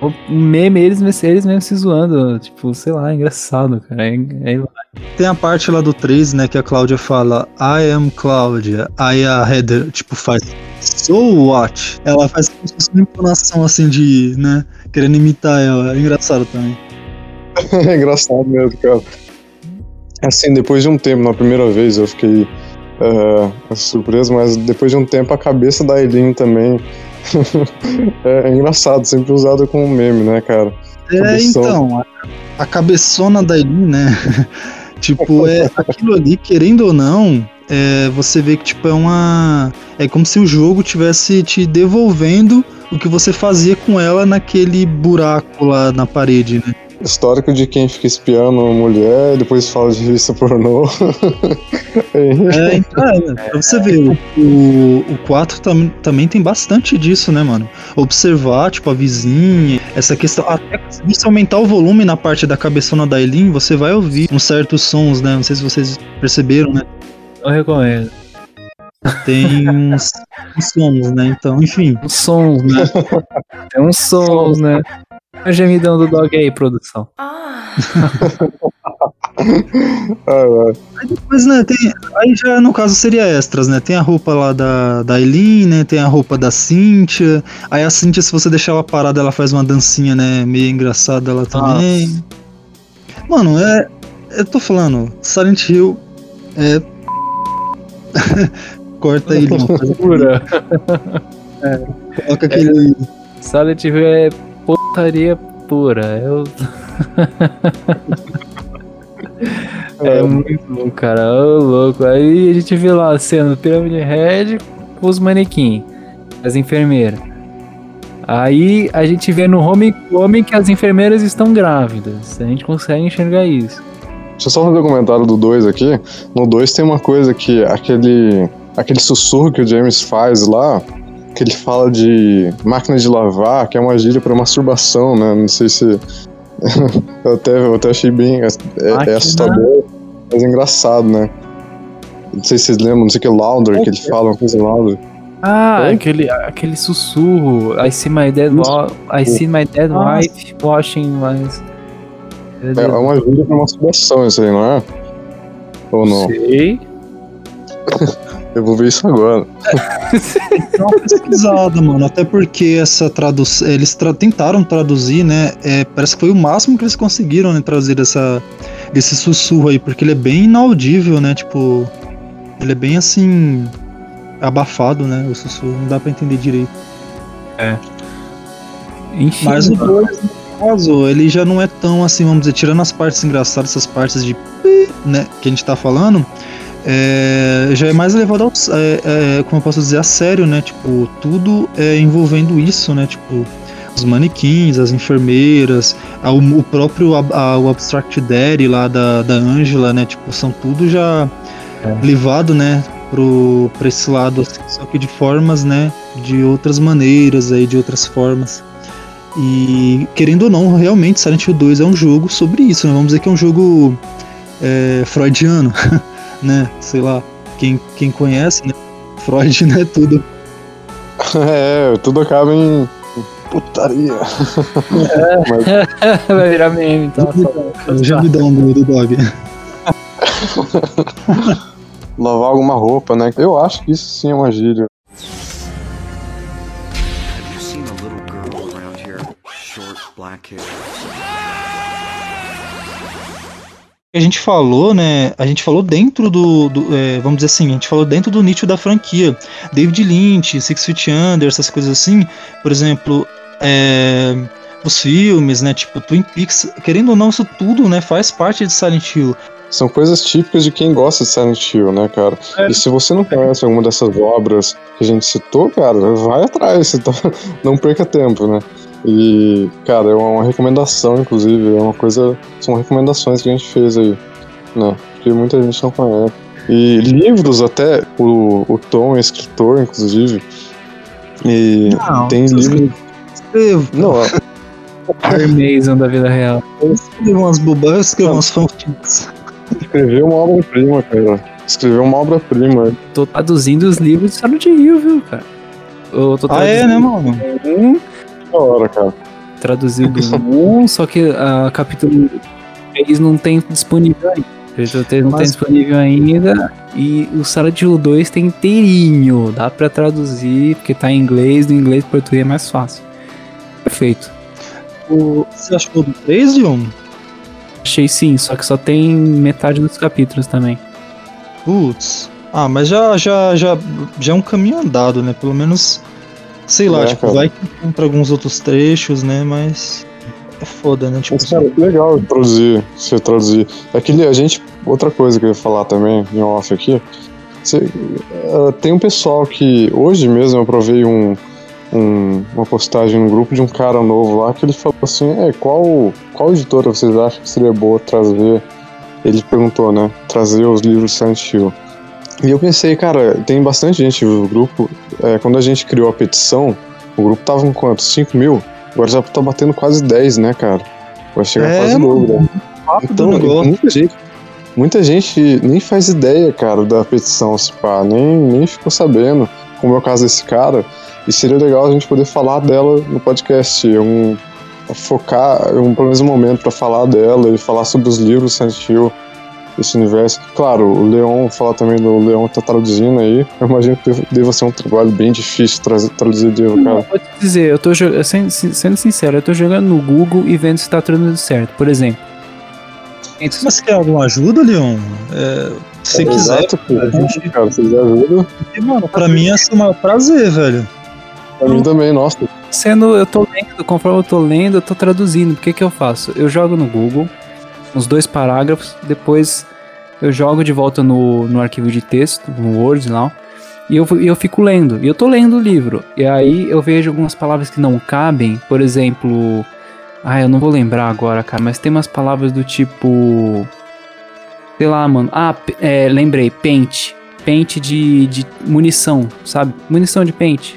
O meme, eles, eles mesmo se zoando. Tipo, sei lá, é engraçado, cara. É, é hilário. Tem a parte lá do 3, né, que a Cláudia fala I am Cláudia. Aí a Heather, tipo, faz So what? Ela faz como se fosse uma entonação assim de, né, querendo imitar ela. É engraçado também. É engraçado mesmo, cara. Assim, depois de um tempo, na primeira vez eu fiquei é, surpreso, mas depois de um tempo a cabeça da Eileen também é, é engraçado, sempre usado como meme, né, cara? É, Cabeçona. então, a, a cabeçona da Eileen, né? tipo, é aquilo ali, querendo ou não, é, você vê que tipo é uma é como se o jogo tivesse te devolvendo o que você fazia com ela naquele buraco lá na parede, né? Histórico de quem fica espiando mulher, depois fala de revista pornô. É, então, é, né? pra você ver, o, o 4 tam, também tem bastante disso, né, mano? Observar, tipo, a vizinha, essa questão. Até se você aumentar o volume na parte da cabeçona da Eileen, você vai ouvir uns certos sons, né? Não sei se vocês perceberam, né? Eu recomendo. Tem uns, uns sons, né? Então, enfim. Uns sons, né? É uns sons, né? É o gemidão do dog aí, produção. Ah, é. Aí depois, né, tem. Aí já no caso seria extras, né? Tem a roupa lá da, da Eileen, né? Tem a roupa da Cynthia. Aí a Cynthia, se você deixar ela parada, ela faz uma dancinha, né? Meio engraçada ela também. Mano, é. Eu tô falando, Silent Hill é. Corta aí, Pura. Coloca aquele. Silent Hill é portaria pura. Eu... é muito bom, cara. Ô, louco. Aí a gente vê lá a cena do Pyramid Head com os manequins, as enfermeiras. Aí a gente vê no Homecoming que as enfermeiras estão grávidas. A gente consegue enxergar isso. Deixa eu só fazer um comentário do 2 aqui. No 2 tem uma coisa que aquele, aquele sussurro que o James faz lá, que ele fala de máquina de lavar, que é uma gíria para masturbação, né? Não sei se. eu, até, eu até achei bem. É, é assustador, mas é engraçado, né? Não sei se vocês lembram, não sei o que, Louder, que ele fala, uma coisa Louder. Ah, aquele, aquele sussurro. I see my dead, wa- I see my dead wife washing mas É, é uma gíria pra masturbação isso aí, não é? Ou não? Sei. Eu vou ver isso agora. Dá uma pesquisada, mano. Até porque essa tradução. Eles tra- tentaram traduzir, né? é, parece que foi o máximo que eles conseguiram, né? Traduzir essa, esse sussurro aí. Porque ele é bem inaudível, né? Tipo. Ele é bem assim. Abafado, né? O sussurro. Não dá pra entender direito. Enfim, Mas o 2, no caso, ele já não é tão assim, vamos dizer, tirando as partes engraçadas, essas partes de né, que a gente tá falando, é, já é mais levado ao, é, é, como eu posso dizer, a sério, né? Tipo, tudo é envolvendo isso, né? Tipo, os manequins, as enfermeiras, a- o, próprio ab- a- o Abstract Daddy lá da, da Angela, né? Tipo, são tudo já É. levado, né? Pro, pra esse lado, assim, só que de formas, né? De outras maneiras aí, de outras formas. E querendo ou não, realmente Silent Hill 2 é um jogo sobre isso, né? Vamos dizer que é um jogo é, freudiano, né? Sei lá, quem, quem conhece, né? Freud, né? Tudo. É, tudo acaba em putaria. Mas Vai virar meme, então. O gemidão do, do dog. lavar alguma roupa, né? Eu acho que isso sim é uma gíria. Have you seen a little girl around here? Short, black hair. A gente falou, né? A gente falou dentro do, do é, vamos dizer assim, a gente falou dentro do nicho da franquia. David Lynch, Six Feet Under, essas coisas assim. Por exemplo, é, os filmes, né? Tipo Twin Peaks, querendo ou não, isso tudo, né? Faz parte de Silent Hill. São coisas típicas de quem gosta de Silent Hill, né, cara? É. E se você não conhece alguma dessas obras que a gente citou, cara, vai atrás, então não perca tempo, né? E, cara, é uma recomendação, inclusive, é uma coisa. São recomendações que a gente fez aí, né? Porque muita gente não conhece. E livros até, o, o Tom é escritor, inclusive. E Não, tem livros. Escrevo, Não, Mason da vida real. eu escrevo umas bobagens, eu escrevo umas fanfics. escrever uma obra-prima, cara. Escrever uma obra-prima. Tô traduzindo os livros de Silent Hill, viu, cara? Eu tô Ah, é, né, mano? um, Da hora, cara. traduzindo um, só que a capítulo 3 não tem disponível ainda. Capítulo 3 não tem Mas- disponível ainda. E o Silent Hill 2 tem inteirinho. Dá pra traduzir, porque tá em inglês, no inglês e português é mais fácil. Perfeito. O- Você achou do 3, Leon? Achei sim, só que só tem metade dos capítulos também. Putz. Ah, mas já, já, já, já é um caminho andado, né? Pelo menos, sei lá, É, tipo, cara. vai que encontra alguns outros trechos, né? Mas é foda, né? Tipo, Mas, cara, que legal traduzir, você traduzir. Aquele, a gente, outra coisa que eu ia falar também, em off aqui, você, eh, tem um pessoal que, hoje mesmo eu provei um, um- uma postagem no grupo de um cara novo lá, que ele falou assim, é, qual, qual editora vocês acham que seria boa trazer, ele perguntou, né, trazer os livros Silent Hill. E eu pensei, cara, tem bastante gente no grupo, eh, quando a gente criou a petição, o grupo tava com quanto? 5 mil? Agora já tá batendo quase 10, né, cara? Vai chegar É, quase o mano. dobro. papo do Então, muita gente, muita gente nem faz ideia, cara, da petição, se pá, nem, nem ficou sabendo, como é o caso desse cara, e seria legal a gente poder falar dela no podcast, um, focar, um, pelo menos um momento pra falar dela e falar sobre os livros Silent Hill, esse universo. Claro, o Leon, falar também do Leon que tá traduzindo aí, eu imagino que deva- ser um trabalho bem difícil tra- traduzir Não, cara. vou te dizer, eu tô jogando, sendo sincero, eu tô jogando no Google e vendo se tá traduzindo certo. Por exemplo. Mas quer alguma ajuda, Leon? É, se você É, quiser, Exato, pô. a gente- cara, se quiser ajuda, porque, mano, pra mim ser um prazer, velho. pra mim também, nossa. Sendo, eu tô lendo, conforme eu tô lendo, eu tô traduzindo. O que que eu faço? Eu jogo no Google, uns dois parágrafos, depois eu jogo de volta no, no arquivo de texto, no Word lá, e eu, e eu fico lendo. E eu tô lendo o livro. E aí eu vejo algumas palavras que não cabem, por exemplo. Ah, eu não vou lembrar agora, cara, mas tem umas palavras do tipo. Sei lá, mano. Ah, é, lembrei, pente. Pente de, de munição, sabe? Munição de pente.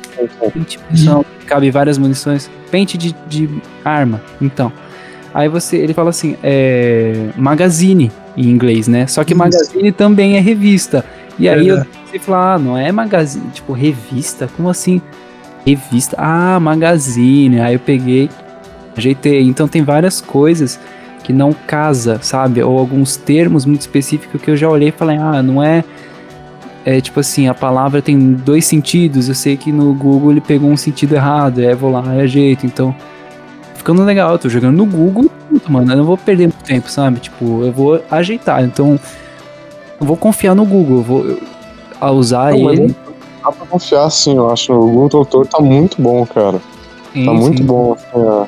Pente munição, cabe várias munições. Pente de, de arma, então. Aí você, ele fala assim, é, magazine em inglês, né? Só que Isso. magazine também é revista. E aí É. eu você fala, ah, não é magazine, tipo revista? Como assim? Revista? Ah, magazine. Aí eu peguei, ajeitei. Então tem várias coisas que não casa, sabe? Ou alguns termos muito específicos que eu já olhei e falei, ah, não é é tipo assim, a palavra tem dois sentidos. Eu sei que no Google ele pegou um sentido errado, eu vou lá e ajeito. Então, ficando legal. Eu tô jogando no Google, puto, mano. Eu não vou perder muito tempo, sabe? Tipo, eu vou ajeitar. Então, eu vou confiar no Google. Eu vou eu- usar Não, ele. Dá pra confiar sim, eu acho. O Google Tradutor tá muito bom, cara. sim, Tá muito sim. bom. Assim, a-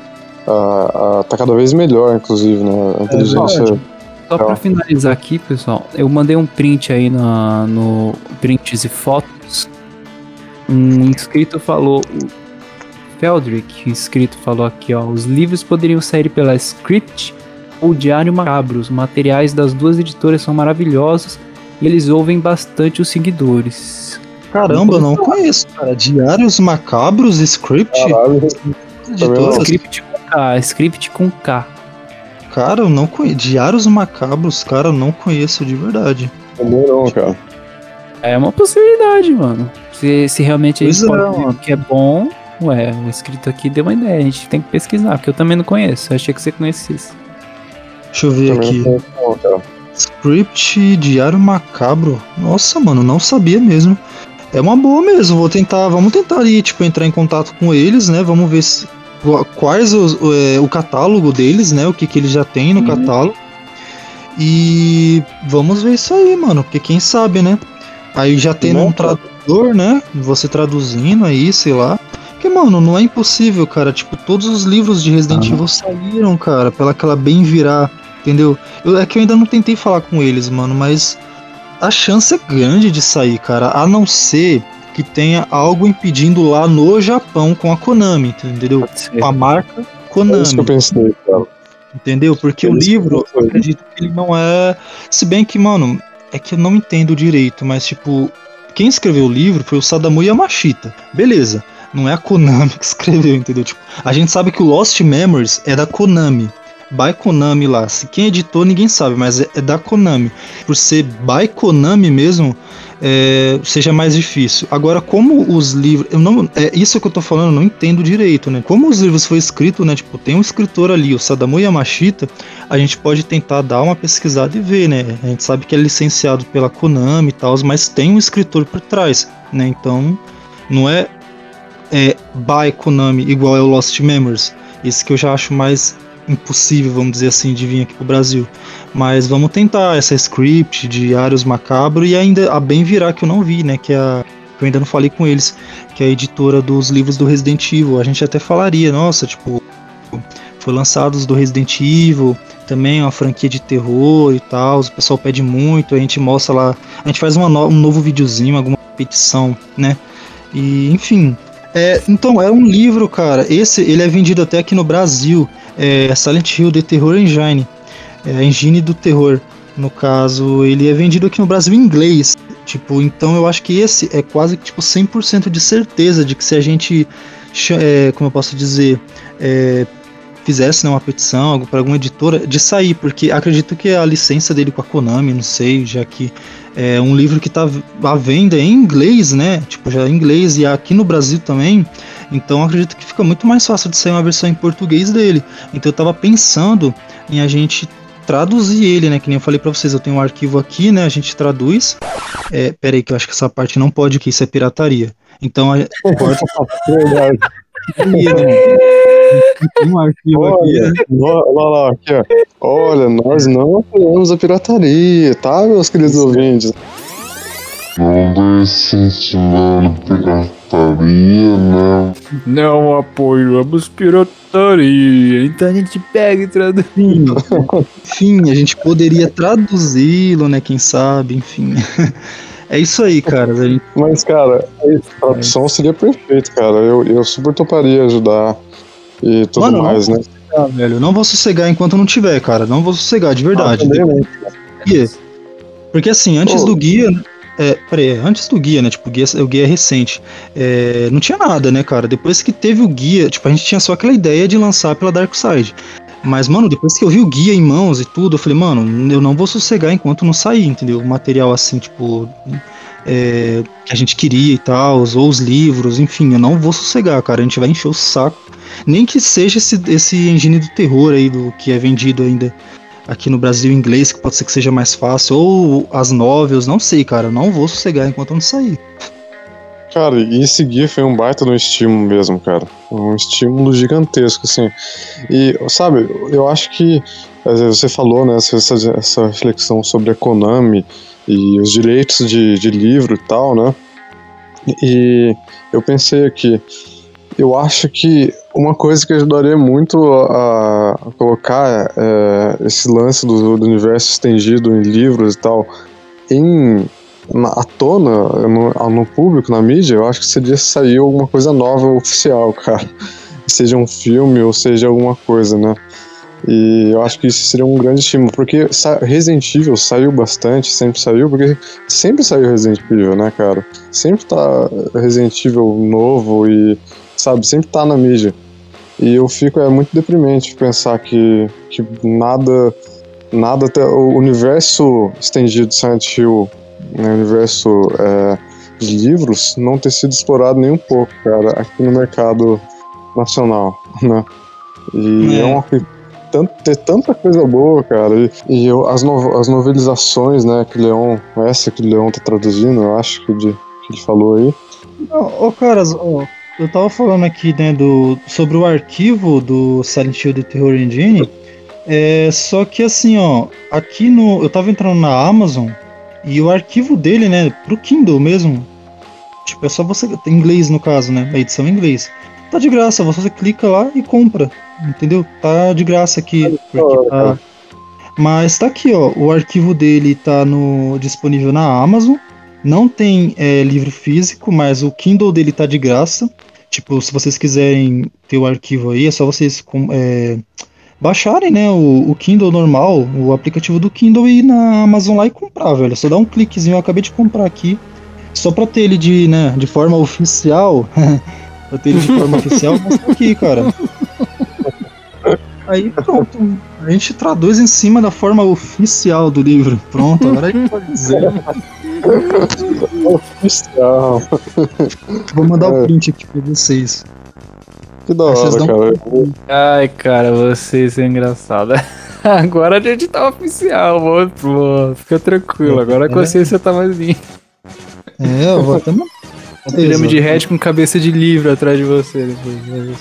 a- a- tá cada vez melhor, inclusive, né? A inteligência. verdade. Só pra finalizar aqui, pessoal, eu mandei um print aí na, no Prints e Fotos. Um inscrito falou. O Feldrick, inscrito, falou aqui, ó. Os livros poderiam sair pela Script ou Diário Macabro. Os materiais das duas editoras são maravilhosos e eles ouvem bastante os seguidores. Caramba, eu não conheço, cara. Diários Macabros, Script, Caralho, editoras. Script com K, Script com K. Cara, eu não conheço. Diários Macabros, cara, eu não conheço de verdade. também não, cara. É uma possibilidade, mano. Se, se realmente eles Pois é, podem que é bom, ué, o escrito aqui deu uma ideia. A gente tem que pesquisar, porque eu também não conheço. Eu achei que você conhecesse. Deixa eu ver Também aqui. conheço. Script Diário Macabro. Nossa, mano, não sabia mesmo. É uma boa mesmo. Vou tentar, vamos tentar ali, tipo, entrar em contato com eles, né? Vamos ver se, quais os, é, o catálogo deles, né? O que, que eles já têm no Uhum. catálogo. E vamos ver isso aí, mano, porque quem sabe, né? Aí já tendo Não, um tradutor, né? Você traduzindo aí, sei lá. Mano, não é impossível, cara. Tipo, todos os livros de Resident Aham. Evil saíram, cara, pela aquela bem virar, entendeu? Eu, é que eu ainda não tentei falar com eles, mano, mas a chance é grande de sair, cara. A não ser que tenha algo impedindo lá no Japão com a Konami, entendeu? Com a marca É isso que eu Konami, pensei, cara. entendeu? Porque É o livro, eu acredito que ele não é. Se bem que, mano, é que eu não entendo direito, mas tipo, quem escreveu o livro foi o Sadamu Yamashita. Beleza. Não é a Konami que escreveu, entendeu? Tipo, a gente sabe que o Lost Memories é da Konami. By Konami lá. Se quem editou, ninguém sabe, mas é, é da Konami. Por ser by Konami mesmo, é, seja mais difícil. Agora, como os livros. Eu não, é isso que eu tô falando, eu não entendo direito, né? Como os livros foi escrito, né? Tipo, tem um escritor ali, o Sadamu Yamashita, a gente pode tentar dar uma pesquisada e ver, né? A gente sabe que é licenciado pela Konami e tal, mas tem um escritor por trás, né? Então, não é, é by Konami igual é o Lost Memories. Esse que eu já acho mais impossível, vamos dizer assim, de vir aqui pro Brasil. Mas vamos tentar essa script de Arios Macabro e ainda a Bem Virar que eu não vi, né? Que é a que eu ainda não falei com eles, que é a editora dos livros do Resident Evil. A gente até falaria, nossa, tipo, foi lançados do Resident Evil, também é uma franquia de terror e tal. O pessoal pede muito, a gente mostra lá, a gente faz no- um novo videozinho, alguma petição, né? E enfim. É, então, é um livro, cara. Esse ele é vendido até aqui no Brasil. É Silent Hill The Terror Engine. É engine do terror. No caso, ele é vendido aqui no Brasil em inglês. Tipo, então eu acho que esse é quase tipo 100% de certeza de que se a gente, é, como eu posso dizer, é, fizesse né, uma petição para alguma editora de sair, porque acredito que a licença dele com a Konami, não sei, já que é um livro que está à venda em inglês, né? Tipo, já em inglês e aqui no Brasil também. Então acredito que fica muito mais fácil de sair uma versão em português dele. Então eu tava pensando em a gente traduzir ele, né? Que nem eu falei para vocês, eu tenho um arquivo aqui, né? A gente traduz. É, pera aí, que eu acho que essa parte não pode, que isso é pirataria. Então a um arquivo aqui, Olha, né? ó, lá, aqui, ó. Olha, nós não apoiamos a pirataria, tá, meus queridos ouvintes? Não incentivando pirataria, né? Não apoiamos pirataria. Então a gente pega e traduz. Enfim, enfim, a gente poderia traduzi-lo, né? Quem sabe, enfim. É isso aí, cara. Gente Mas, cara, a tradução seria perfeito, cara. Eu, eu super toparia ajudar e tudo Mano, mais, né? Ah, velho, não vou sossegar enquanto não tiver, cara. Não vou sossegar, de verdade. Ah, também, né? Guia. Porque assim, antes do guia. É, peraí, antes do guia, né? Tipo, o guia, o guia é recente. É, não tinha nada, né, cara? Depois que teve o guia, tipo, a gente tinha só aquela ideia de lançar pela Dark Side. Mas, mano, depois que eu vi o guia em mãos e tudo, eu falei, mano, eu não vou sossegar enquanto não sair, entendeu? O material assim, tipo. É, que a gente queria e tal, ou os livros, enfim, eu não vou sossegar, cara. A gente vai encher o saco. Nem que seja esse, esse engine do terror aí, do que é vendido ainda aqui no Brasil em inglês, que pode ser que seja mais fácil, ou as novels, não sei, cara. Eu não vou sossegar enquanto não sair. Cara, e esse guia foi um baita no estímulo mesmo, cara. Um estímulo gigantesco, assim. E, sabe, eu acho que você falou, né, essa, essa reflexão sobre a Konami e os direitos de, de livro e tal, né? E eu pensei aqui, eu acho que uma coisa que ajudaria muito a, colocar é, esse lance do, do universo estendido em livros e tal em na, à tona no, no público, na mídia, eu acho que seria sair alguma coisa nova oficial, cara. Seja um filme ou seja alguma coisa, né? E eu acho que isso seria um grande estímulo, porque Resident Evil saiu bastante, sempre saiu, porque sempre saiu Resident Evil, né, cara? Sempre tá Resident Evil novo e, sabe, sempre tá na mídia. E eu fico, é muito deprimente pensar que, que nada, nada, até o universo estendido de Silent Hill no universo é, de livros não ter sido explorado nem um pouco, cara, aqui no mercado nacional, né? E É. é, uma tanto, ter tanta coisa boa, cara. E, e eu, as, no- as novelizações, né, que o Leon, essa que o Leon tá traduzindo, eu acho que, de, que ele falou aí. Ô, ô, caras, eu tava falando aqui, né, do, sobre o arquivo do Silent Hill The Terror Engine. É, só que assim, ó, aqui no. Eu tava entrando na Amazon e o arquivo dele, né, pro Kindle mesmo. Tipo, é só você. Em inglês no caso, né? A edição em inglês. Tá de graça, você clica lá e compra. Entendeu? Tá de graça aqui. Tá... Mas tá aqui, ó. O arquivo dele tá no, disponível na Amazon. Não tem é, livro físico, mas o Kindle dele tá de graça. Tipo, se vocês quiserem ter o arquivo aí, é só vocês é, baixarem, né, o, o Kindle normal, o aplicativo do Kindle e ir na Amazon lá e comprar, velho. Só dá um cliquezinho, eu acabei de comprar aqui. Só pra ter ele de, né, de forma oficial. pra ter ele de forma oficial, mas tá aqui, cara. Aí pronto. A gente traduz em cima da forma oficial do livro. Pronto, agora a gente pode dizer. Oficial. Vou mandar o print aqui pra vocês. Que da hora, cara. Ai, cara, vocês é engraçado. Agora a gente tá oficial, mano. Pô, fica tranquilo. Agora a consciência tá mais limpa. É, eu vou até mandar. Pirâmide Red com cabeça de livro atrás de você depois.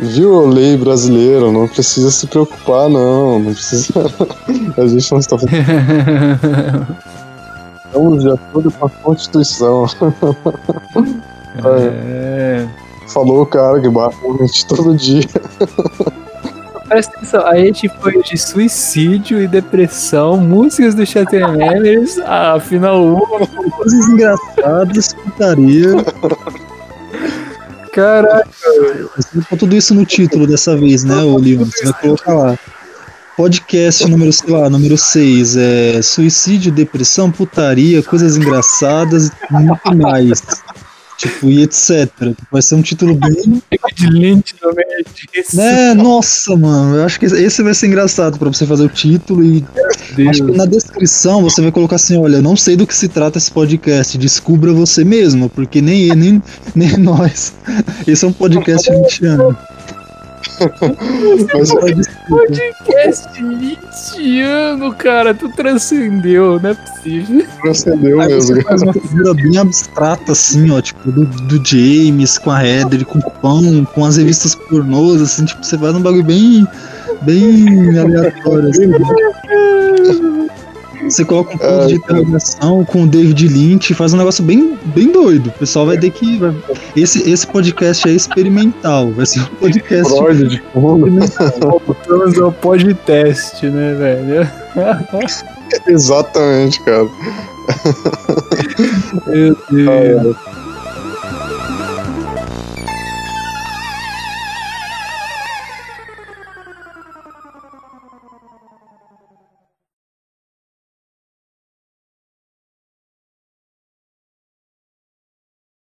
Viu, lei brasileiro, não precisa se preocupar, não. Não precisa. A gente não está Estamos de acordo com a Constituição. é. Falou o cara que bate a gente todo dia. Presta atenção, a gente foi de suicídio e depressão, músicas do Chattermanners, a final 1, Coisas engraçadas, putaria. Caraca. Você pôr tudo isso no título dessa vez, né, ô? Você vai colocar lá. Podcast número, sei lá, número 6. É suicídio, depressão, putaria, coisas engraçadas e muito mais. Tipo, e etc. Vai ser um título bem. de lente disso. Né? Nossa, mano. Eu acho que esse vai ser engraçado pra você fazer o título e. Acho que na descrição você vai colocar assim, olha, não sei do que se trata esse podcast, descubra você mesmo, porque nem nem, nem nós. Esse é um podcast lintiano. Mas Podcast lintiano, cara, tu transcendeu, não é possível. transcendeu Aí mesmo. você faz uma figura bem abstrata assim, ó, tipo do, do James com a Heather, com o pão, com as revistas pornôs, assim, tipo, você faz um bagulho bem bem aleatório assim. Você coloca um ponto de interrogação com o David Lynch, faz um negócio bem, bem doido. O pessoal vai ter que. vai- Esse, esse podcast é experimental. Vai ser um podcast Freud de fundo. experimental. Vamos ao podcast, né, velho? Exatamente, cara. Meu Deus.